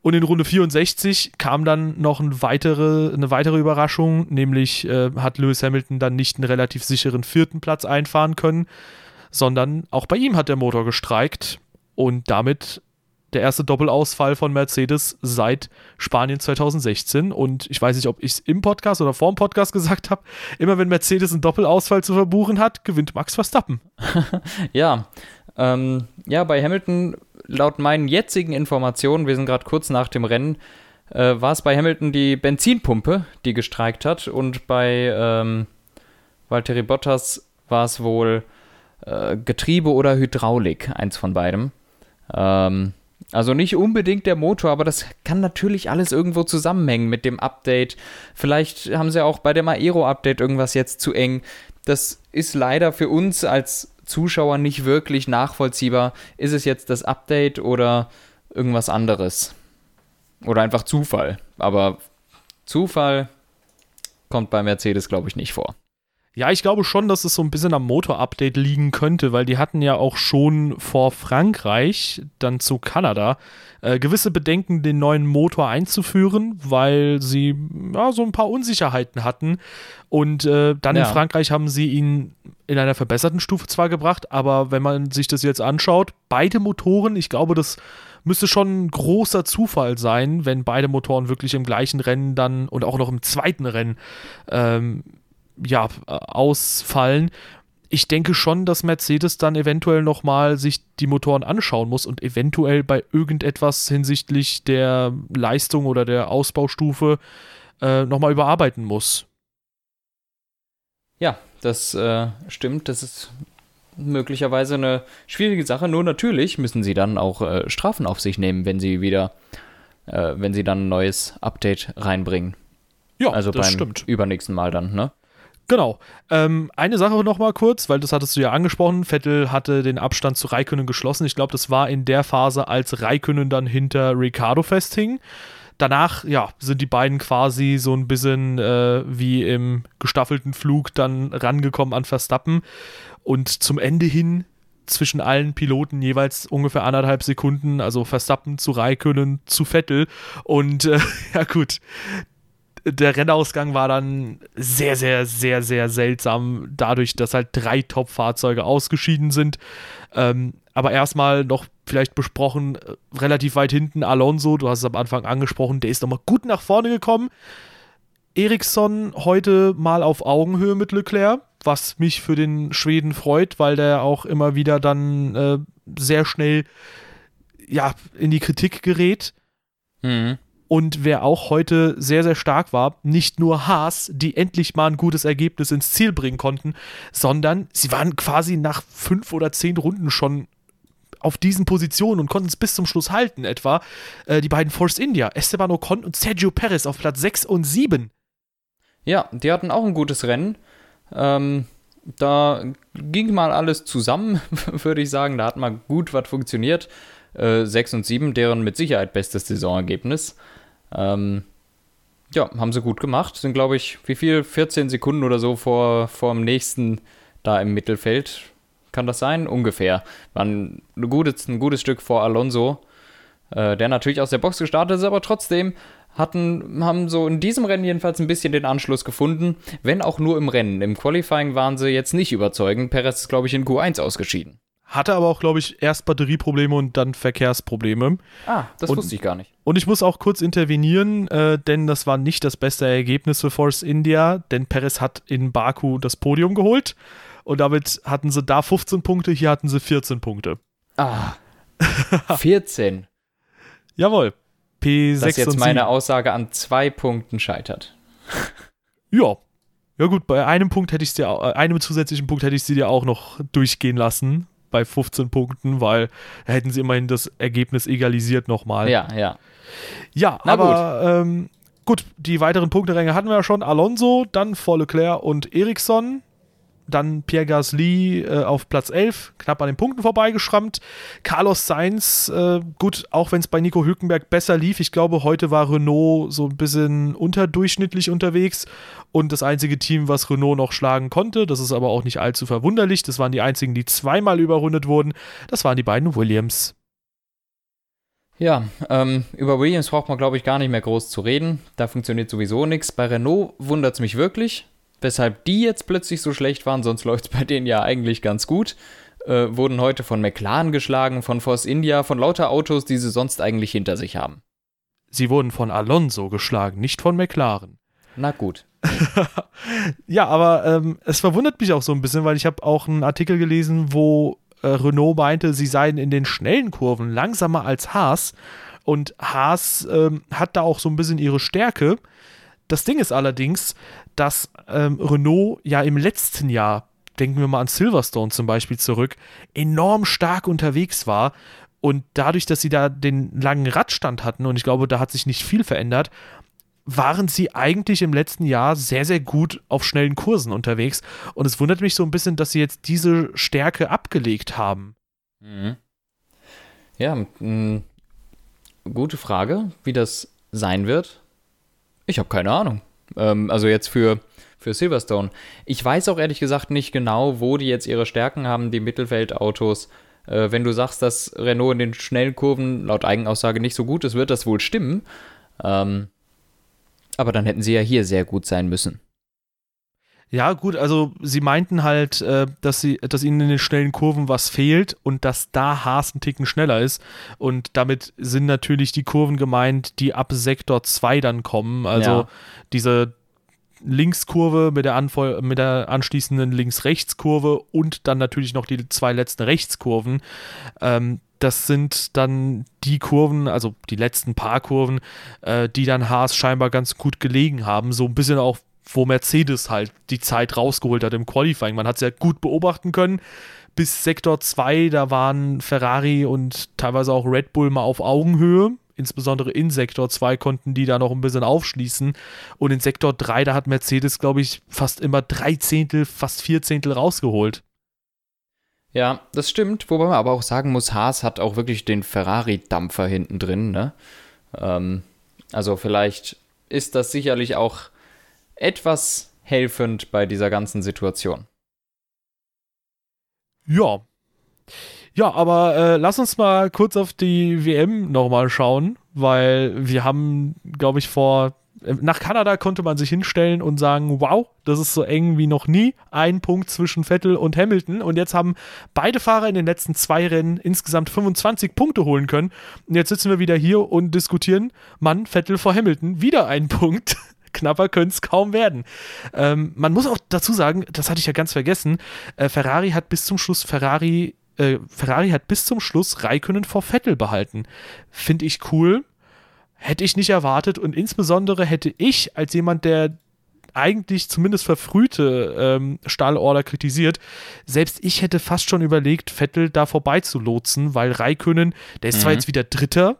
Und in Runde 64 kam dann noch ein weitere, eine weitere Überraschung, nämlich äh, hat Lewis Hamilton dann nicht einen relativ sicheren vierten Platz einfahren können, sondern auch bei ihm hat der Motor gestreikt und damit der erste Doppelausfall von Mercedes seit Spanien 2016. Und ich weiß nicht, ob ich es im Podcast oder vor dem Podcast gesagt habe. Immer wenn Mercedes einen Doppelausfall zu verbuchen hat, gewinnt Max Verstappen. Ja, ähm, ja, bei Hamilton, laut meinen jetzigen Informationen, wir sind gerade kurz nach dem Rennen, äh, war es bei Hamilton die Benzinpumpe, die gestreikt hat und bei ähm, Valtteri Bottas war es wohl äh, Getriebe oder Hydraulik, eins von beidem. Ähm, also nicht unbedingt der Motor, aber das kann natürlich alles irgendwo zusammenhängen mit dem Update. Vielleicht haben sie auch bei dem Aero-Update irgendwas jetzt zu eng. Das ist leider für uns als Zuschauer nicht wirklich nachvollziehbar. Ist es jetzt das Update oder irgendwas anderes? Oder einfach Zufall. Aber Zufall kommt bei Mercedes, glaube ich, nicht vor. Ja, ich glaube schon, dass es so ein bisschen am Motor-Update liegen könnte, weil die hatten ja auch schon vor Frankreich, dann zu Kanada, äh, gewisse Bedenken, den neuen Motor einzuführen, weil sie ja, so ein paar Unsicherheiten hatten. Und äh, dann Ja. in Frankreich haben sie ihn in einer verbesserten Stufe zwar gebracht, aber wenn man sich das jetzt anschaut, beide Motoren, ich glaube, das müsste schon ein großer Zufall sein, wenn beide Motoren wirklich im gleichen Rennen dann und auch noch im zweiten Rennen ähm, ja, ausfallen. Ich denke schon, dass Mercedes dann eventuell nochmal sich die Motoren anschauen muss und eventuell bei irgendetwas hinsichtlich der Leistung oder der Ausbaustufe äh, nochmal überarbeiten muss. Ja, das äh, stimmt. Das ist möglicherweise eine schwierige Sache. Nur natürlich müssen sie dann auch äh, Strafen auf sich nehmen, wenn sie wieder, äh, wenn sie dann ein neues Update reinbringen. Ja, Also das beim stimmt. übernächsten Mal dann, ne? Genau. Ähm, eine Sache noch mal kurz, weil das hattest du ja angesprochen. Vettel hatte den Abstand zu Raikönnen geschlossen. Ich glaube, das war in der Phase, als Raikönnen dann hinter Ricardo festhing. Danach, ja, sind die beiden quasi so ein bisschen äh, wie im gestaffelten Flug dann rangekommen an Verstappen. Und zum Ende hin zwischen allen Piloten jeweils ungefähr anderthalb Sekunden, also Verstappen zu Raikönnen zu Vettel. Und äh, ja gut, der Rennausgang war dann sehr, sehr, sehr, sehr seltsam, dadurch, dass halt drei Top-Fahrzeuge ausgeschieden sind. Ähm, aber erstmal noch vielleicht besprochen, äh, relativ weit hinten Alonso, du hast es am Anfang angesprochen, der ist nochmal gut nach vorne gekommen. Eriksson heute mal auf Augenhöhe mit Leclerc, was mich für den Schweden freut, weil der auch immer wieder dann äh, sehr schnell ja, in die Kritik gerät. Mhm. Und wer auch heute sehr, sehr stark war, nicht nur Haas, die endlich mal ein gutes Ergebnis ins Ziel bringen konnten, sondern sie waren quasi nach fünf oder zehn Runden schon auf diesen Positionen und konnten es bis zum Schluss halten, etwa äh, die beiden Force India, Esteban Ocon und Sergio Perez auf Platz 6 und 7. Ja, die hatten auch ein gutes Rennen. Ähm, da ging mal alles zusammen, würde ich sagen. Da hat mal gut was funktioniert. Äh, 6 und 7, deren mit Sicherheit bestes Saisonergebnis. Ähm, ja, haben sie gut gemacht. Sind, glaube ich, wie viel? 14 Sekunden oder so vor, vor dem nächsten da im Mittelfeld. Kann das sein? Ungefähr. Waren ein gutes, ein gutes Stück vor Alonso, äh, der natürlich aus der Box gestartet ist, aber trotzdem hatten, haben so in diesem Rennen jedenfalls ein bisschen den Anschluss gefunden, wenn auch nur im Rennen. Im Qualifying waren sie jetzt nicht überzeugend. Perez ist, glaube ich, in Q1 ausgeschieden. Hatte aber auch, glaube ich, erst Batterieprobleme und dann Verkehrsprobleme. Ah, das Und- wusste ich gar nicht. Und ich muss auch kurz intervenieren, äh, denn das war nicht das beste Ergebnis für Force India, denn Perez hat in Baku das Podium geholt und damit hatten sie da 15 Punkte, hier hatten sie 14 Punkte. Ah, 14. Jawohl. P6 Dass jetzt meine 7. Aussage an zwei Punkten scheitert. Ja. Ja gut, bei einem Punkt hätte ich dir, äh, einem zusätzlichen Punkt hätte ich sie dir auch noch durchgehen lassen bei 15 Punkten, weil hätten sie immerhin das Ergebnis egalisiert nochmal. Ja, ja. Ja, Na aber Ähm, gut, die weiteren Punkteränge hatten wir ja schon. Alonso, dann vor Leclerc und Ericsson dann Pierre Gasly äh, auf Platz 11, knapp an den Punkten vorbeigeschrammt. Carlos Sainz, äh, gut, auch wenn es bei Nico Hülkenberg besser lief, ich glaube, heute war Renault so ein bisschen unterdurchschnittlich unterwegs und das einzige Team, was Renault noch schlagen konnte, das ist aber auch nicht allzu verwunderlich, das waren die einzigen, die zweimal überrundet wurden, das waren die beiden Williams. Ja, ähm, über Williams braucht man, glaube ich, gar nicht mehr groß zu reden. Da funktioniert sowieso nichts. Bei Renault wundert es mich wirklich weshalb die jetzt plötzlich so schlecht waren, sonst läuft es bei denen ja eigentlich ganz gut, äh, wurden heute von McLaren geschlagen, von Force India, von lauter Autos, die sie sonst eigentlich hinter sich haben. Sie wurden von Alonso geschlagen, nicht von McLaren. Na gut. ja, aber ähm, es verwundert mich auch so ein bisschen, weil ich habe auch einen Artikel gelesen, wo äh, Renault meinte, sie seien in den schnellen Kurven langsamer als Haas. Und Haas ähm, hat da auch so ein bisschen ihre Stärke. Das Ding ist allerdings, dass ähm, Renault ja im letzten Jahr, denken wir mal an Silverstone zum Beispiel zurück, enorm stark unterwegs war. Und dadurch, dass sie da den langen Radstand hatten, und ich glaube, da hat sich nicht viel verändert, waren sie eigentlich im letzten Jahr sehr, sehr gut auf schnellen Kursen unterwegs. Und es wundert mich so ein bisschen, dass sie jetzt diese Stärke abgelegt haben. Mhm. Ja, gute Frage, wie das sein wird. Ich habe keine Ahnung. Ähm, also jetzt für, für Silverstone. Ich weiß auch ehrlich gesagt nicht genau, wo die jetzt ihre Stärken haben, die Mittelfeldautos. Äh, wenn du sagst, dass Renault in den schnellen Kurven laut Eigenaussage nicht so gut ist, wird das wohl stimmen. Ähm, aber dann hätten sie ja hier sehr gut sein müssen. Ja, gut, also sie meinten halt, äh, dass, sie, dass ihnen in den schnellen Kurven was fehlt und dass da Haas ein Ticken schneller ist. Und damit sind natürlich die Kurven gemeint, die ab Sektor 2 dann kommen. Also ja. diese Linkskurve mit der, Anfol mit der anschließenden Links-Rechts-Kurve und dann natürlich noch die zwei letzten Rechtskurven. Ähm, das sind dann die Kurven, also die letzten paar Kurven, äh, die dann Haas scheinbar ganz gut gelegen haben. So ein bisschen auch wo Mercedes halt die Zeit rausgeholt hat im Qualifying. Man hat es ja gut beobachten können. Bis Sektor 2, da waren Ferrari und teilweise auch Red Bull mal auf Augenhöhe. Insbesondere in Sektor 2 konnten die da noch ein bisschen aufschließen. Und in Sektor 3, da hat Mercedes, glaube ich, fast immer drei Zehntel, fast vier Zehntel rausgeholt. Ja, das stimmt. Wobei man aber auch sagen muss, Haas hat auch wirklich den Ferrari-Dampfer hinten drin. Ne? Ähm, also vielleicht ist das sicherlich auch etwas helfend bei dieser ganzen Situation. Ja. Ja, aber äh, lass uns mal kurz auf die WM nochmal schauen, weil wir haben, glaube ich, vor äh, nach Kanada konnte man sich hinstellen und sagen, wow, das ist so eng wie noch nie. Ein Punkt zwischen Vettel und Hamilton. Und jetzt haben beide Fahrer in den letzten zwei Rennen insgesamt 25 Punkte holen können. Und jetzt sitzen wir wieder hier und diskutieren, Mann, Vettel vor Hamilton, wieder ein Punkt knapper könnte es kaum werden. Ähm, man muss auch dazu sagen, das hatte ich ja ganz vergessen, äh, Ferrari hat bis zum Schluss Ferrari, äh, Ferrari hat bis zum Schluss Raikönnen vor Vettel behalten. Finde ich cool. Hätte ich nicht erwartet und insbesondere hätte ich als jemand, der eigentlich zumindest verfrühte ähm, Stahlorder kritisiert. Selbst ich hätte fast schon überlegt, Vettel da vorbeizulotsen, weil Raikönnen, der ist mhm. zwar jetzt wieder Dritter,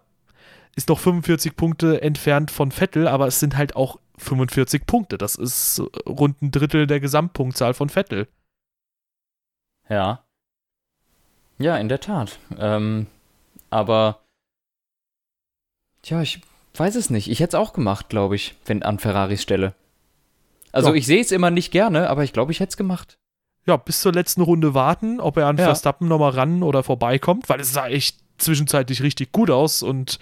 ist noch 45 Punkte entfernt von Vettel, aber es sind halt auch 45 Punkte. Das ist rund ein Drittel der Gesamtpunktzahl von Vettel. Ja. Ja, in der Tat. Ähm, aber, tja, ich weiß es nicht. Ich hätte es auch gemacht, glaube ich, wenn an Ferraris Stelle. Also, ja. ich sehe es immer nicht gerne, aber ich glaube, ich hätte es gemacht. Ja, bis zur letzten Runde warten, ob er an ja. Verstappen nochmal ran oder vorbeikommt, weil es sah echt zwischenzeitlich richtig gut aus und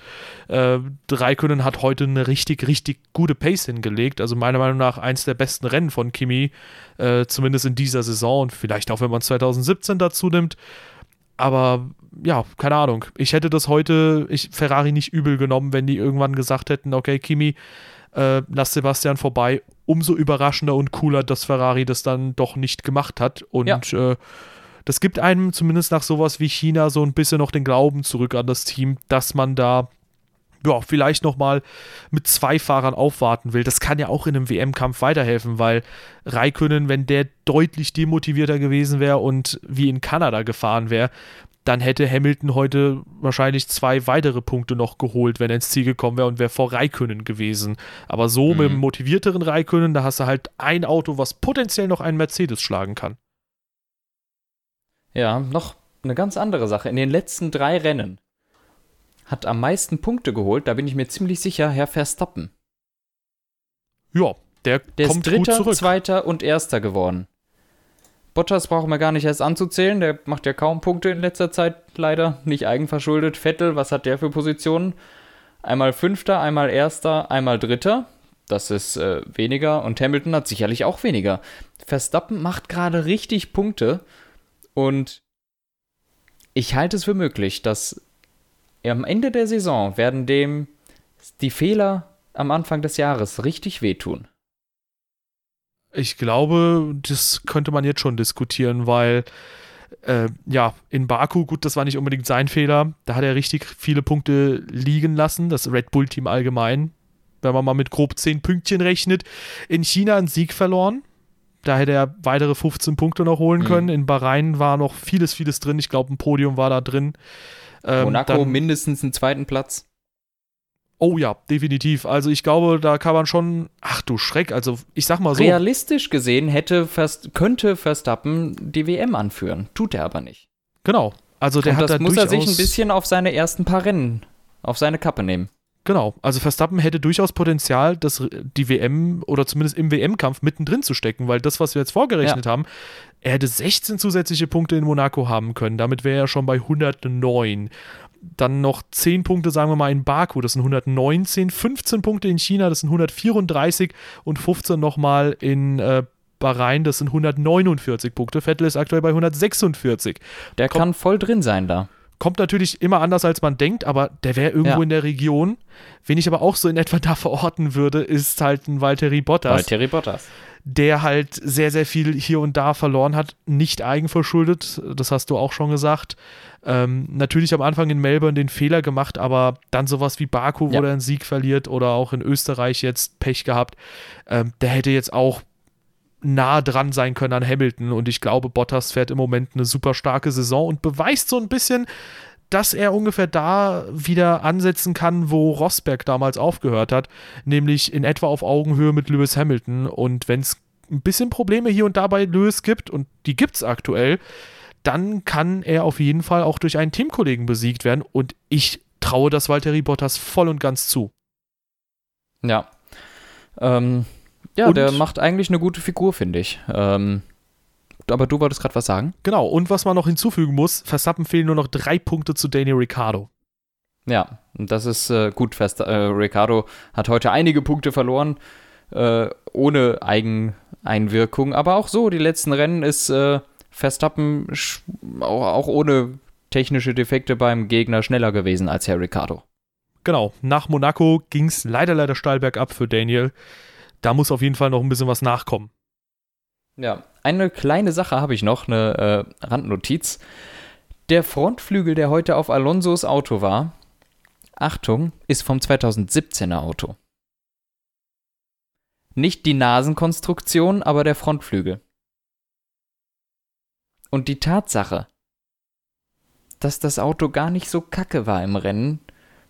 äh, Raikönnen hat heute eine richtig, richtig gute Pace hingelegt. Also meiner Meinung nach eins der besten Rennen von Kimi, äh, zumindest in dieser Saison und vielleicht auch, wenn man 2017 dazu nimmt. Aber ja, keine Ahnung. Ich hätte das heute, ich Ferrari nicht übel genommen, wenn die irgendwann gesagt hätten, okay, Kimi, äh, lass Sebastian vorbei. Umso überraschender und cooler, dass Ferrari das dann doch nicht gemacht hat. Und ja. äh, das gibt einem zumindest nach sowas wie China so ein bisschen noch den Glauben zurück an das Team, dass man da ja, vielleicht nochmal mit zwei Fahrern aufwarten will. Das kann ja auch in einem WM-Kampf weiterhelfen, weil Raikönnen, wenn der deutlich demotivierter gewesen wäre und wie in Kanada gefahren wäre, dann hätte Hamilton heute wahrscheinlich zwei weitere Punkte noch geholt, wenn er ins Ziel gekommen wäre und wäre vor Raikönnen gewesen. Aber so mhm. mit einem motivierteren Raikönnen, da hast du halt ein Auto, was potenziell noch einen Mercedes schlagen kann. Ja, noch eine ganz andere Sache. In den letzten drei Rennen hat am meisten Punkte geholt, da bin ich mir ziemlich sicher, Herr Verstappen. Ja, der, der kommt ist Dritter, gut zurück. Zweiter und Erster geworden. Bottas brauchen wir gar nicht erst anzuzählen, der macht ja kaum Punkte in letzter Zeit, leider, nicht eigenverschuldet. Vettel, was hat der für Positionen? Einmal Fünfter, einmal Erster, einmal Dritter. Das ist äh, weniger und Hamilton hat sicherlich auch weniger. Verstappen macht gerade richtig Punkte und ich halte es für möglich, dass am Ende der Saison werden dem die Fehler am Anfang des Jahres richtig wehtun. Ich glaube, das könnte man jetzt schon diskutieren, weil äh, ja, in Baku, gut, das war nicht unbedingt sein Fehler. Da hat er richtig viele Punkte liegen lassen, das Red Bull-Team allgemein. Wenn man mal mit grob 10 Pünktchen rechnet. In China einen Sieg verloren. Da hätte er weitere 15 Punkte noch holen mhm. können. In Bahrain war noch vieles, vieles drin. Ich glaube, ein Podium war da drin. Ähm, Monaco dann, mindestens einen zweiten Platz. Oh ja, definitiv. Also ich glaube, da kann man schon, ach du Schreck, also ich sag mal so. Realistisch gesehen hätte Verst könnte Verstappen die WM anführen, tut er aber nicht. Genau. Also der Und hat das da muss er sich ein bisschen auf seine ersten paar Rennen, auf seine Kappe nehmen. Genau, also Verstappen hätte durchaus Potenzial, das, die WM oder zumindest im WM-Kampf mittendrin zu stecken, weil das, was wir jetzt vorgerechnet ja. haben, er hätte 16 zusätzliche Punkte in Monaco haben können. Damit wäre er schon bei 109 dann noch 10 Punkte, sagen wir mal, in Baku, das sind 119, 15 Punkte in China, das sind 134 und 15 nochmal in äh, Bahrain, das sind 149 Punkte. Vettel ist aktuell bei 146. Der Kommt, kann voll drin sein da. Kommt natürlich immer anders, als man denkt, aber der wäre irgendwo ja. in der Region. Wen ich aber auch so in etwa da verorten würde, ist halt ein Valtteri Bottas. Valtteri Bottas der halt sehr, sehr viel hier und da verloren hat, nicht eigenverschuldet, das hast du auch schon gesagt. Ähm, natürlich am Anfang in Melbourne den Fehler gemacht, aber dann sowas wie Baku, ja. wo er einen Sieg verliert oder auch in Österreich jetzt Pech gehabt, ähm, der hätte jetzt auch nah dran sein können an Hamilton und ich glaube, Bottas fährt im Moment eine super starke Saison und beweist so ein bisschen, dass er ungefähr da wieder ansetzen kann, wo Rosberg damals aufgehört hat, nämlich in etwa auf Augenhöhe mit Lewis Hamilton. Und wenn es ein bisschen Probleme hier und da bei Lewis gibt, und die gibt es aktuell, dann kann er auf jeden Fall auch durch einen Teamkollegen besiegt werden. Und ich traue das Valtteri Bottas voll und ganz zu. Ja. Ähm, ja, und der macht eigentlich eine gute Figur, finde ich. Ähm, aber du wolltest gerade was sagen. Genau, und was man noch hinzufügen muss, Verstappen fehlen nur noch drei Punkte zu Daniel Ricciardo. Ja, und das ist äh, gut. Versta äh, Ricciardo hat heute einige Punkte verloren, äh, ohne Eigeneinwirkung. Aber auch so, die letzten Rennen ist äh, Verstappen auch, auch ohne technische Defekte beim Gegner schneller gewesen als Herr Ricciardo. Genau, nach Monaco ging es leider, leider steil bergab für Daniel. Da muss auf jeden Fall noch ein bisschen was nachkommen. Ja, eine kleine Sache habe ich noch, eine äh, Randnotiz. Der Frontflügel, der heute auf Alonsos Auto war, Achtung, ist vom 2017er Auto. Nicht die Nasenkonstruktion, aber der Frontflügel. Und die Tatsache, dass das Auto gar nicht so kacke war im Rennen,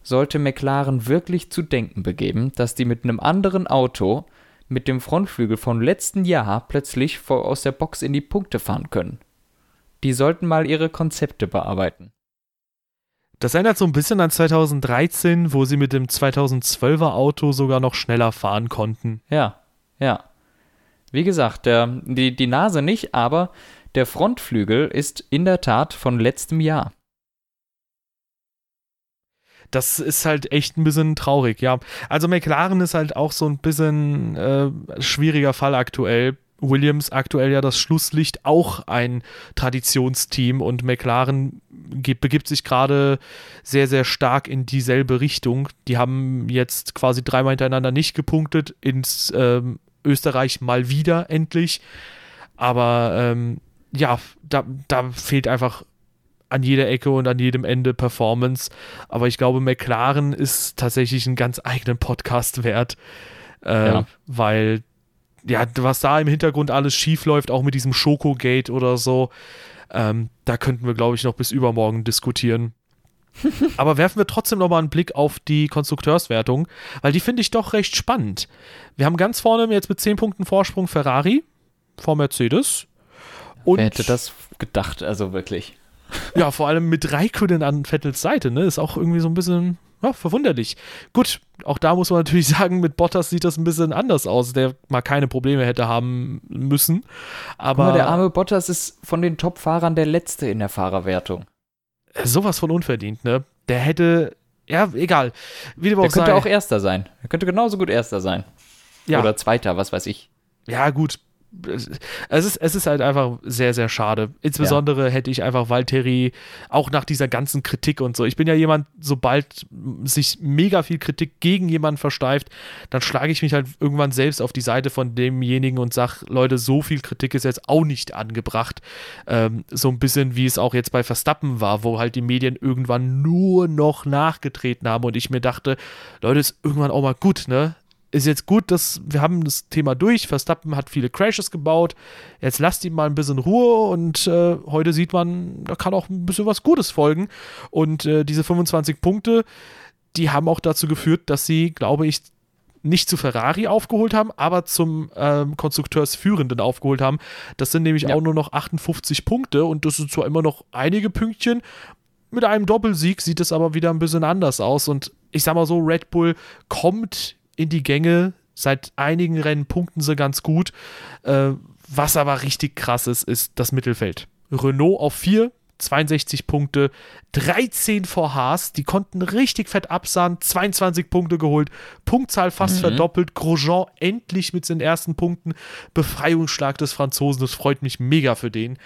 sollte McLaren wirklich zu denken begeben, dass die mit einem anderen Auto mit dem Frontflügel von letzten Jahr plötzlich aus der Box in die Punkte fahren können. Die sollten mal ihre Konzepte bearbeiten. Das erinnert so ein bisschen an 2013, wo sie mit dem 2012er Auto sogar noch schneller fahren konnten. Ja, ja. Wie gesagt, der, die, die Nase nicht, aber der Frontflügel ist in der Tat von letztem Jahr das ist halt echt ein bisschen traurig, ja. Also McLaren ist halt auch so ein bisschen äh, schwieriger Fall aktuell. Williams aktuell ja das Schlusslicht auch ein Traditionsteam und McLaren begibt sich gerade sehr, sehr stark in dieselbe Richtung. Die haben jetzt quasi dreimal hintereinander nicht gepunktet, ins ähm, Österreich mal wieder endlich. Aber ähm, ja, da, da fehlt einfach an jeder Ecke und an jedem Ende Performance. Aber ich glaube, McLaren ist tatsächlich einen ganz eigenen Podcast wert, äh, ja. weil ja, was da im Hintergrund alles schief läuft, auch mit diesem Schoko-Gate oder so, ähm, da könnten wir, glaube ich, noch bis übermorgen diskutieren. Aber werfen wir trotzdem nochmal einen Blick auf die Konstrukteurswertung, weil die finde ich doch recht spannend. Wir haben ganz vorne jetzt mit 10 Punkten Vorsprung Ferrari vor Mercedes. Und Wer hätte das gedacht, also wirklich. Ja, vor allem mit Raikkonen an Vettels Seite, ne? Ist auch irgendwie so ein bisschen ja, verwunderlich. Gut, auch da muss man natürlich sagen, mit Bottas sieht das ein bisschen anders aus, der mal keine Probleme hätte haben müssen. Aber mal, der arme Bottas ist von den Top-Fahrern der Letzte in der Fahrerwertung. Äh, sowas von unverdient, ne? Der hätte, ja, egal. Wie der könnte sei. auch Erster sein. Er könnte genauso gut Erster sein. Ja. Oder Zweiter, was weiß ich. Ja, gut es ist, es ist halt einfach sehr, sehr schade. Insbesondere ja. hätte ich einfach Valtteri auch nach dieser ganzen Kritik und so. Ich bin ja jemand, sobald sich mega viel Kritik gegen jemanden versteift, dann schlage ich mich halt irgendwann selbst auf die Seite von demjenigen und sage, Leute, so viel Kritik ist jetzt auch nicht angebracht. Ähm, so ein bisschen wie es auch jetzt bei Verstappen war, wo halt die Medien irgendwann nur noch nachgetreten haben und ich mir dachte, Leute, ist irgendwann auch mal gut, ne? Ist jetzt gut, dass wir haben das Thema durch. Verstappen hat viele Crashes gebaut. Jetzt lasst ihm mal ein bisschen Ruhe und äh, heute sieht man, da kann auch ein bisschen was Gutes folgen. Und äh, diese 25 Punkte, die haben auch dazu geführt, dass sie, glaube ich, nicht zu Ferrari aufgeholt haben, aber zum ähm, Konstrukteursführenden aufgeholt haben. Das sind nämlich ja. auch nur noch 58 Punkte und das sind zwar immer noch einige Pünktchen. Mit einem Doppelsieg sieht es aber wieder ein bisschen anders aus und ich sag mal so, Red Bull kommt in die Gänge. Seit einigen Rennen punkten sie ganz gut. Äh, was aber richtig krass ist, ist das Mittelfeld. Renault auf 4, 62 Punkte, 13 vor Haas, die konnten richtig fett absahen, 22 Punkte geholt, Punktzahl fast mhm. verdoppelt, Grosjean endlich mit seinen ersten Punkten, Befreiungsschlag des Franzosen, das freut mich mega für den.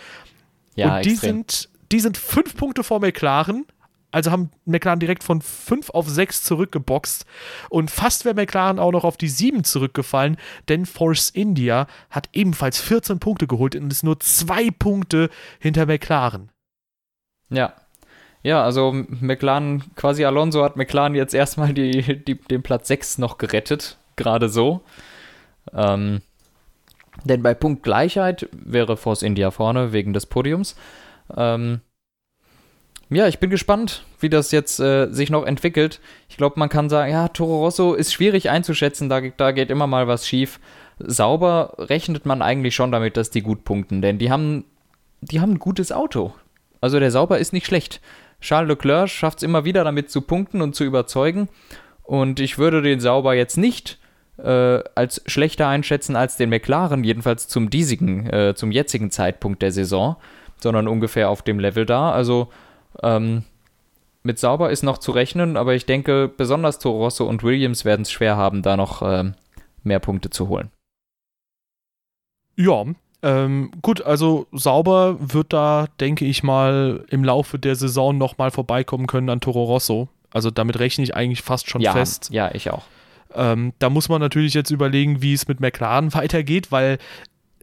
Ja, Und die extrem. sind, die sind fünf Punkte vor McLaren, also haben McLaren direkt von 5 auf 6 zurückgeboxt. Und fast wäre McLaren auch noch auf die 7 zurückgefallen, denn Force India hat ebenfalls 14 Punkte geholt und ist nur zwei Punkte hinter McLaren. Ja. Ja, also McLaren, quasi Alonso hat McLaren jetzt erstmal die, die, den Platz 6 noch gerettet. Gerade so. Ähm, denn bei Punktgleichheit wäre Force India vorne wegen des Podiums. Ähm, ja, ich bin gespannt, wie das jetzt äh, sich noch entwickelt. Ich glaube, man kann sagen, ja, Toro Rosso ist schwierig einzuschätzen, da, da geht immer mal was schief. Sauber rechnet man eigentlich schon damit, dass die gut punkten, denn die haben, die haben ein gutes Auto. Also der Sauber ist nicht schlecht. Charles Leclerc schafft es immer wieder damit zu punkten und zu überzeugen. Und ich würde den Sauber jetzt nicht äh, als schlechter einschätzen als den McLaren, jedenfalls zum diesigen, äh, zum jetzigen Zeitpunkt der Saison, sondern ungefähr auf dem Level da. Also ähm, mit Sauber ist noch zu rechnen, aber ich denke, besonders Toro Rosso und Williams werden es schwer haben, da noch ähm, mehr Punkte zu holen. Ja, ähm, gut, also Sauber wird da, denke ich mal, im Laufe der Saison nochmal vorbeikommen können an Toro Rosso. Also damit rechne ich eigentlich fast schon ja, fest. Ja, ich auch. Ähm, da muss man natürlich jetzt überlegen, wie es mit McLaren weitergeht, weil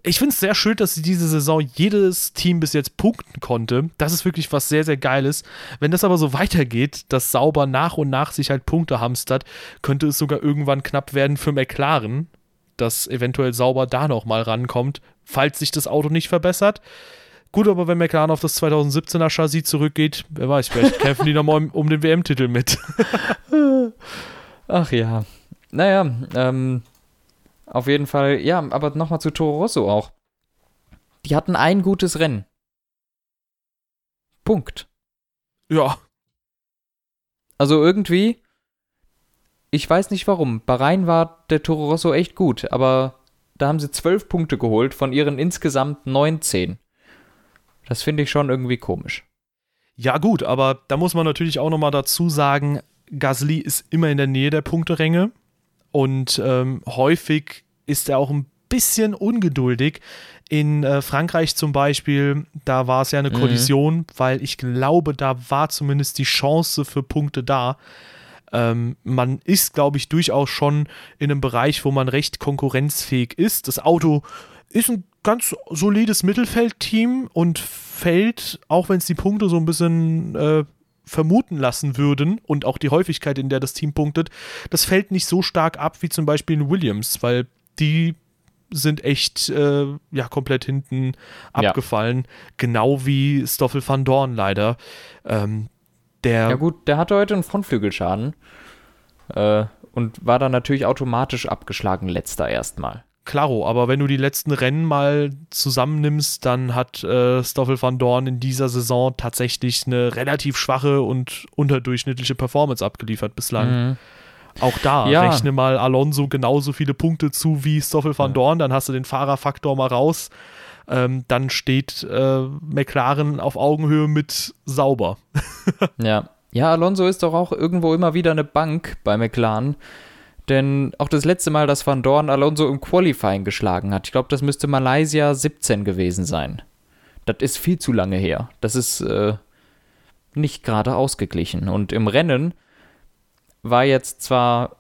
ich finde es sehr schön, dass diese Saison jedes Team bis jetzt punkten konnte. Das ist wirklich was sehr, sehr Geiles. Wenn das aber so weitergeht, dass Sauber nach und nach sich halt Punkte hamstert, könnte es sogar irgendwann knapp werden für McLaren, dass eventuell Sauber da nochmal rankommt, falls sich das Auto nicht verbessert. Gut, aber wenn McLaren auf das 2017er Chassis zurückgeht, wer weiß, vielleicht kämpfen die nochmal um, um den WM-Titel mit. Ach ja. Naja, ähm, auf jeden Fall, ja, aber nochmal zu Toro Rosso auch. Die hatten ein gutes Rennen. Punkt. Ja. Also irgendwie, ich weiß nicht warum. Bahrain war der Toro Rosso echt gut, aber da haben sie zwölf Punkte geholt von ihren insgesamt 19. Das finde ich schon irgendwie komisch. Ja, gut, aber da muss man natürlich auch nochmal dazu sagen, Gasly ist immer in der Nähe der Punkteränge. Und ähm, häufig ist er auch ein bisschen ungeduldig. In äh, Frankreich zum Beispiel, da war es ja eine mhm. Kollision, weil ich glaube, da war zumindest die Chance für Punkte da. Ähm, man ist, glaube ich, durchaus schon in einem Bereich, wo man recht konkurrenzfähig ist. Das Auto ist ein ganz solides Mittelfeldteam und fällt, auch wenn es die Punkte so ein bisschen äh, vermuten lassen würden und auch die Häufigkeit, in der das Team punktet, das fällt nicht so stark ab wie zum Beispiel in Williams, weil die sind echt äh, ja komplett hinten abgefallen, ja. genau wie Stoffel van Dorn leider. Ähm, der ja gut, der hatte heute einen Frontflügelschaden äh, und war dann natürlich automatisch abgeschlagen letzter erstmal. Klaro, aber wenn du die letzten Rennen mal zusammennimmst, dann hat äh, Stoffel van Dorn in dieser Saison tatsächlich eine relativ schwache und unterdurchschnittliche Performance abgeliefert bislang. Mhm. Auch da ja. rechne mal Alonso genauso viele Punkte zu wie Stoffel van Dorn, dann hast du den Fahrerfaktor mal raus. Ähm, dann steht äh, McLaren auf Augenhöhe mit sauber. ja. Ja, Alonso ist doch auch irgendwo immer wieder eine Bank bei McLaren. Denn auch das letzte Mal, dass Van Dorn Alonso im Qualifying geschlagen hat, ich glaube, das müsste Malaysia 17 gewesen sein. Das ist viel zu lange her. Das ist äh, nicht gerade ausgeglichen. Und im Rennen war jetzt zwar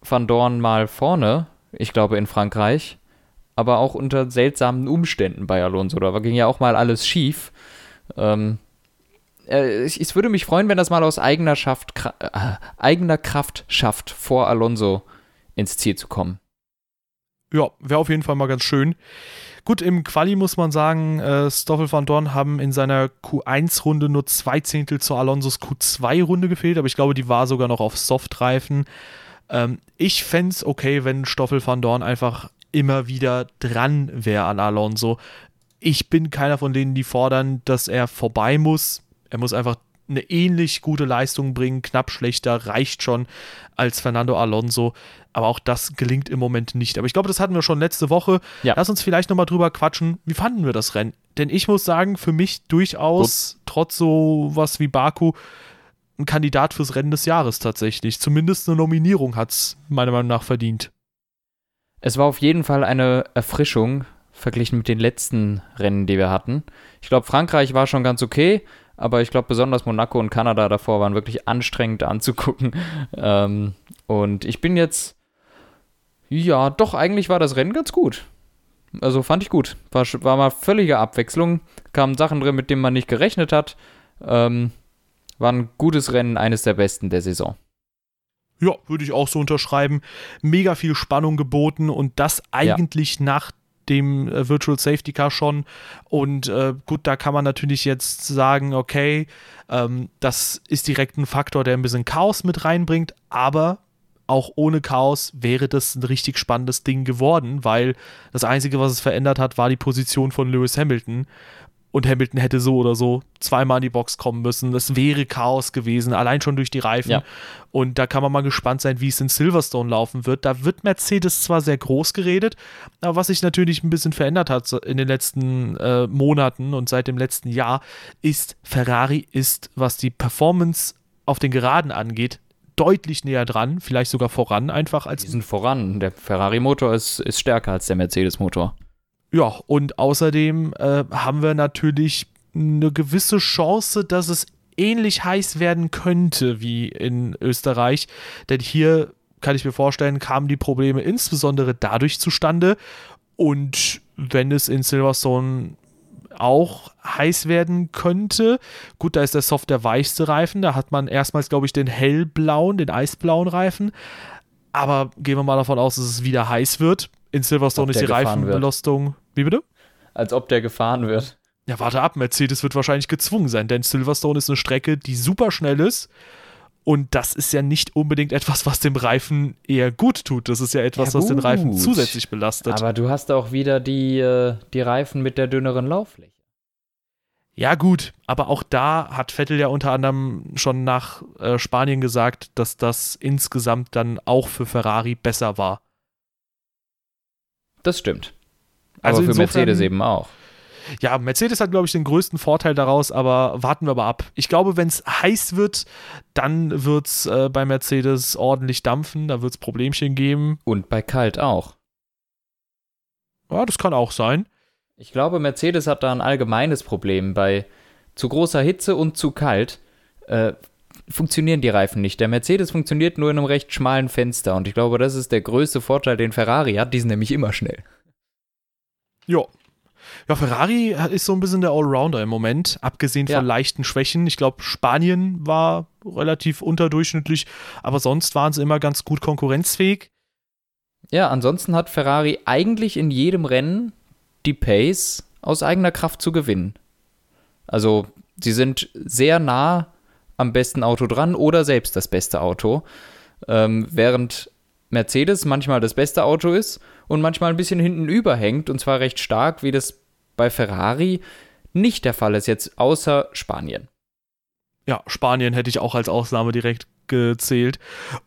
Van Dorn mal vorne, ich glaube in Frankreich, aber auch unter seltsamen Umständen bei Alonso. Da ging ja auch mal alles schief. Ähm, äh, es würde mich freuen, wenn das mal aus eigener, Schaft, äh, eigener Kraft schafft, vor Alonso ins Ziel zu kommen. Ja, wäre auf jeden Fall mal ganz schön. Gut, im Quali muss man sagen, äh, Stoffel van Dorn haben in seiner Q1-Runde nur zwei Zehntel zur Alonsos Q2-Runde gefehlt, aber ich glaube, die war sogar noch auf Softreifen. Ähm, ich fände es okay, wenn Stoffel van Dorn einfach immer wieder dran wäre an Alonso. Ich bin keiner von denen, die fordern, dass er vorbei muss. Er muss einfach eine ähnlich gute Leistung bringen, knapp schlechter, reicht schon als Fernando Alonso. Aber auch das gelingt im Moment nicht. Aber ich glaube, das hatten wir schon letzte Woche. Ja. Lass uns vielleicht nochmal drüber quatschen. Wie fanden wir das Rennen? Denn ich muss sagen, für mich durchaus, Gut. trotz so was wie Baku, ein Kandidat fürs Rennen des Jahres tatsächlich. Zumindest eine Nominierung hat es meiner Meinung nach verdient. Es war auf jeden Fall eine Erfrischung verglichen mit den letzten Rennen, die wir hatten. Ich glaube, Frankreich war schon ganz okay. Aber ich glaube, besonders Monaco und Kanada davor waren wirklich anstrengend anzugucken. Ähm, und ich bin jetzt, ja, doch, eigentlich war das Rennen ganz gut. Also fand ich gut. War, war mal völlige Abwechslung. Kamen Sachen drin, mit denen man nicht gerechnet hat. Ähm, war ein gutes Rennen, eines der besten der Saison. Ja, würde ich auch so unterschreiben. Mega viel Spannung geboten und das eigentlich ja. nach dem äh, Virtual Safety Car schon. Und äh, gut, da kann man natürlich jetzt sagen, okay, ähm, das ist direkt ein Faktor, der ein bisschen Chaos mit reinbringt, aber auch ohne Chaos wäre das ein richtig spannendes Ding geworden, weil das Einzige, was es verändert hat, war die Position von Lewis Hamilton und Hamilton hätte so oder so zweimal in die Box kommen müssen. Das wäre Chaos gewesen, allein schon durch die Reifen. Ja. Und da kann man mal gespannt sein, wie es in Silverstone laufen wird. Da wird Mercedes zwar sehr groß geredet, aber was sich natürlich ein bisschen verändert hat in den letzten äh, Monaten und seit dem letzten Jahr, ist Ferrari ist, was die Performance auf den Geraden angeht, deutlich näher dran, vielleicht sogar voran einfach als. Die sind voran. Der Ferrari-Motor ist, ist stärker als der Mercedes-Motor. Ja, und außerdem äh, haben wir natürlich eine gewisse Chance, dass es ähnlich heiß werden könnte wie in Österreich. Denn hier kann ich mir vorstellen, kamen die Probleme insbesondere dadurch zustande. Und wenn es in Silverstone auch heiß werden könnte. Gut, da ist der Soft der weichste Reifen. Da hat man erstmals, glaube ich, den hellblauen, den eisblauen Reifen. Aber gehen wir mal davon aus, dass es wieder heiß wird. In Silverstone ist die Reifenbelastung wie bitte? Als ob der gefahren wird. Ja, warte ab, Mercedes wird wahrscheinlich gezwungen sein, denn Silverstone ist eine Strecke, die super schnell ist. Und das ist ja nicht unbedingt etwas, was dem Reifen eher gut tut. Das ist ja etwas, ja, was den Reifen zusätzlich belastet. Aber du hast auch wieder die, äh, die Reifen mit der dünneren Lauffläche. Ja, gut, aber auch da hat Vettel ja unter anderem schon nach äh, Spanien gesagt, dass das insgesamt dann auch für Ferrari besser war. Das stimmt. Also aber für insofern, Mercedes eben auch. Ja, Mercedes hat, glaube ich, den größten Vorteil daraus, aber warten wir aber ab. Ich glaube, wenn es heiß wird, dann wird es äh, bei Mercedes ordentlich dampfen, da wird es Problemchen geben. Und bei kalt auch. Ja, das kann auch sein. Ich glaube, Mercedes hat da ein allgemeines Problem. Bei zu großer Hitze und zu kalt äh, funktionieren die Reifen nicht. Der Mercedes funktioniert nur in einem recht schmalen Fenster und ich glaube, das ist der größte Vorteil, den Ferrari hat. Die sind nämlich immer schnell. Ja. Ja, Ferrari ist so ein bisschen der Allrounder im Moment, abgesehen ja. von leichten Schwächen. Ich glaube, Spanien war relativ unterdurchschnittlich, aber sonst waren sie immer ganz gut konkurrenzfähig. Ja, ansonsten hat Ferrari eigentlich in jedem Rennen die Pace aus eigener Kraft zu gewinnen. Also sie sind sehr nah am besten Auto dran oder selbst das beste Auto, ähm, während Mercedes manchmal das beste Auto ist und manchmal ein bisschen hinten überhängt und zwar recht stark, wie das bei Ferrari nicht der Fall ist, jetzt außer Spanien. Ja, Spanien hätte ich auch als Ausnahme direkt gezählt.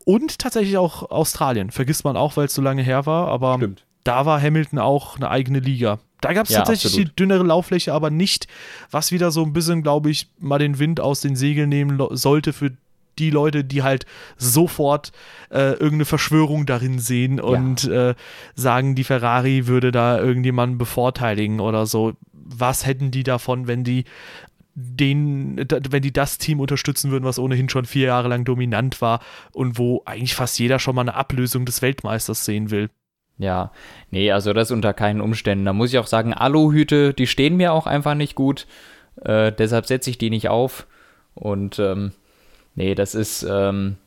Und tatsächlich auch Australien. Vergisst man auch, weil es so lange her war, aber Stimmt. da war Hamilton auch eine eigene Liga. Da gab es ja, tatsächlich absolut. die dünnere Lauffläche, aber nicht, was wieder so ein bisschen, glaube ich, mal den Wind aus den Segeln nehmen sollte für die Leute, die halt sofort äh, irgendeine Verschwörung darin sehen und ja. äh, sagen, die Ferrari würde da irgendjemanden bevorteiligen oder so. Was hätten die davon, wenn die den, wenn die das Team unterstützen würden, was ohnehin schon vier Jahre lang dominant war und wo eigentlich fast jeder schon mal eine Ablösung des Weltmeisters sehen will. Ja, nee, also das unter keinen Umständen. Da muss ich auch sagen, Aluhüte, die stehen mir auch einfach nicht gut. Äh, deshalb setze ich die nicht auf. Und ähm, nee, das ist ähm,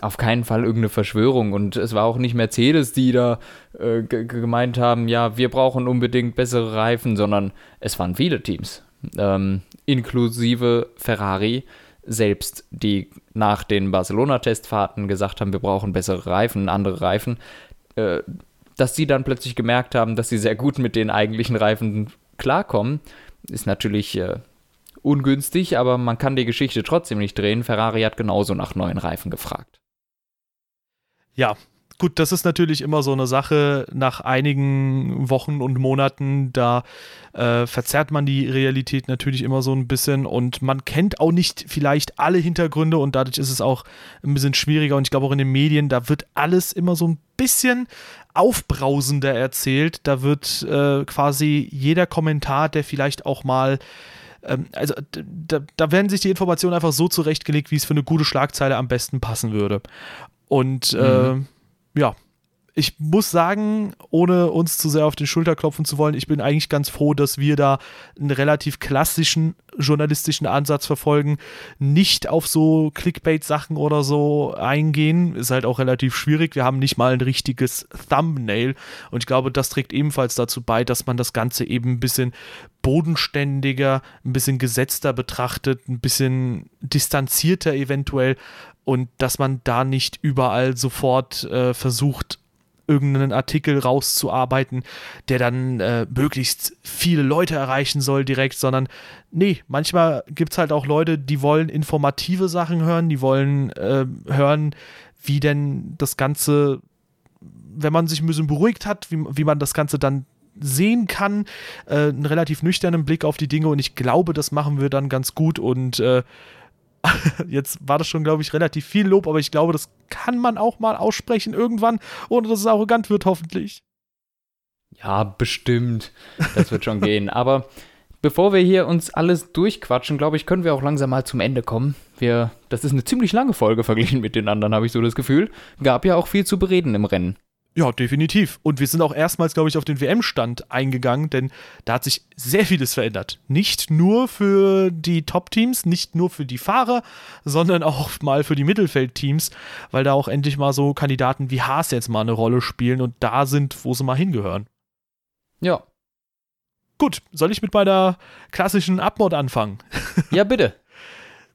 auf keinen Fall irgendeine Verschwörung. Und es war auch nicht Mercedes, die da äh, gemeint haben, ja, wir brauchen unbedingt bessere Reifen, sondern es waren viele Teams ähm, inklusive Ferrari selbst, die nach den Barcelona-Testfahrten gesagt haben, wir brauchen bessere Reifen, andere Reifen, äh, dass sie dann plötzlich gemerkt haben, dass sie sehr gut mit den eigentlichen Reifen klarkommen, ist natürlich äh, ungünstig, aber man kann die Geschichte trotzdem nicht drehen. Ferrari hat genauso nach neuen Reifen gefragt. Ja, gut, das ist natürlich immer so eine Sache. Nach einigen Wochen und Monaten, da äh, verzerrt man die Realität natürlich immer so ein bisschen und man kennt auch nicht vielleicht alle Hintergründe und dadurch ist es auch ein bisschen schwieriger. Und ich glaube auch in den Medien, da wird alles immer so ein bisschen aufbrausender erzählt. Da wird äh, quasi jeder Kommentar, der vielleicht auch mal ähm, also da, da, werden sich die Informationen einfach so zurechtgelegt, wie es für eine gute Schlagzeile am besten passen würde. Und äh, mhm. äh, ja, ich muss sagen, ohne uns zu sehr auf die Schulter klopfen zu wollen, ich bin eigentlich ganz froh, dass wir da einen relativ klassischen journalistischen Ansatz verfolgen, nicht auf so Clickbait-Sachen oder so eingehen. Ist halt auch relativ schwierig. Wir haben nicht mal ein richtiges Thumbnail und ich glaube, das trägt ebenfalls dazu bei, dass man das Ganze eben ein bisschen bodenständiger, ein bisschen gesetzter betrachtet, ein bisschen distanzierter eventuell und dass man da nicht überall sofort äh, versucht, irgendeinen Artikel rauszuarbeiten, der dann äh, möglichst viele Leute erreichen soll direkt, sondern nee, manchmal gibt es halt auch Leute, die wollen informative Sachen hören, die wollen äh, hören, wie denn das Ganze, wenn man sich ein bisschen beruhigt hat, wie, wie man das Ganze dann sehen kann, äh, einen relativ nüchternen Blick auf die Dinge. Und ich glaube, das machen wir dann ganz gut. Und äh, jetzt war das schon, glaube ich, relativ viel Lob, aber ich glaube, das kann man auch mal aussprechen irgendwann, ohne dass es arrogant wird, hoffentlich. Ja, bestimmt. Das wird schon gehen. Aber bevor wir hier uns alles durchquatschen, glaube ich, können wir auch langsam mal zum Ende kommen. Wir, das ist eine ziemlich lange Folge verglichen mit den anderen, habe ich so das Gefühl. Gab ja auch viel zu bereden im Rennen. Ja, definitiv. Und wir sind auch erstmals, glaube ich, auf den WM-Stand eingegangen, denn da hat sich sehr vieles verändert. Nicht nur für die Top-Teams, nicht nur für die Fahrer, sondern auch mal für die Mittelfeldteams, weil da auch endlich mal so Kandidaten wie Haas jetzt mal eine Rolle spielen und da sind, wo sie mal hingehören. Ja. Gut, soll ich mit meiner klassischen Abmod anfangen? Ja, bitte.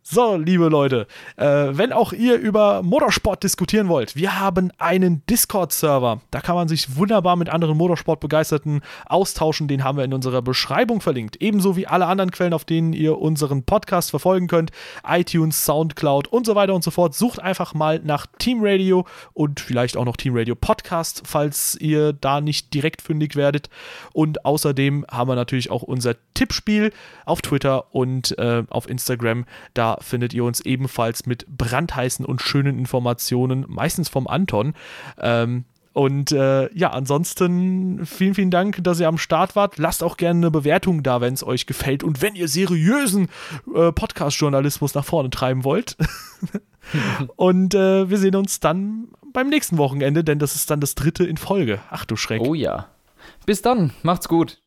So, liebe Leute, äh, wenn auch ihr über Motorsport diskutieren wollt, wir haben einen Discord-Server. Da kann man sich wunderbar mit anderen Motorsportbegeisterten austauschen. Den haben wir in unserer Beschreibung verlinkt. Ebenso wie alle anderen Quellen, auf denen ihr unseren Podcast verfolgen könnt. iTunes, Soundcloud und so weiter und so fort. Sucht einfach mal nach Team Radio und vielleicht auch noch Team Radio Podcast, falls ihr da nicht direkt fündig werdet. Und außerdem haben wir natürlich auch unser Tippspiel auf Twitter und äh, auf Instagram. Da findet ihr uns ebenfalls mit brandheißen und schönen Informationen, meistens vom Anton. Ähm, und äh, ja, ansonsten vielen, vielen Dank, dass ihr am Start wart. Lasst auch gerne eine Bewertung da, wenn es euch gefällt. Und wenn ihr seriösen äh, Podcast-Journalismus nach vorne treiben wollt. und äh, wir sehen uns dann beim nächsten Wochenende, denn das ist dann das dritte in Folge. Ach du Schreck. Oh ja. Bis dann. Macht's gut.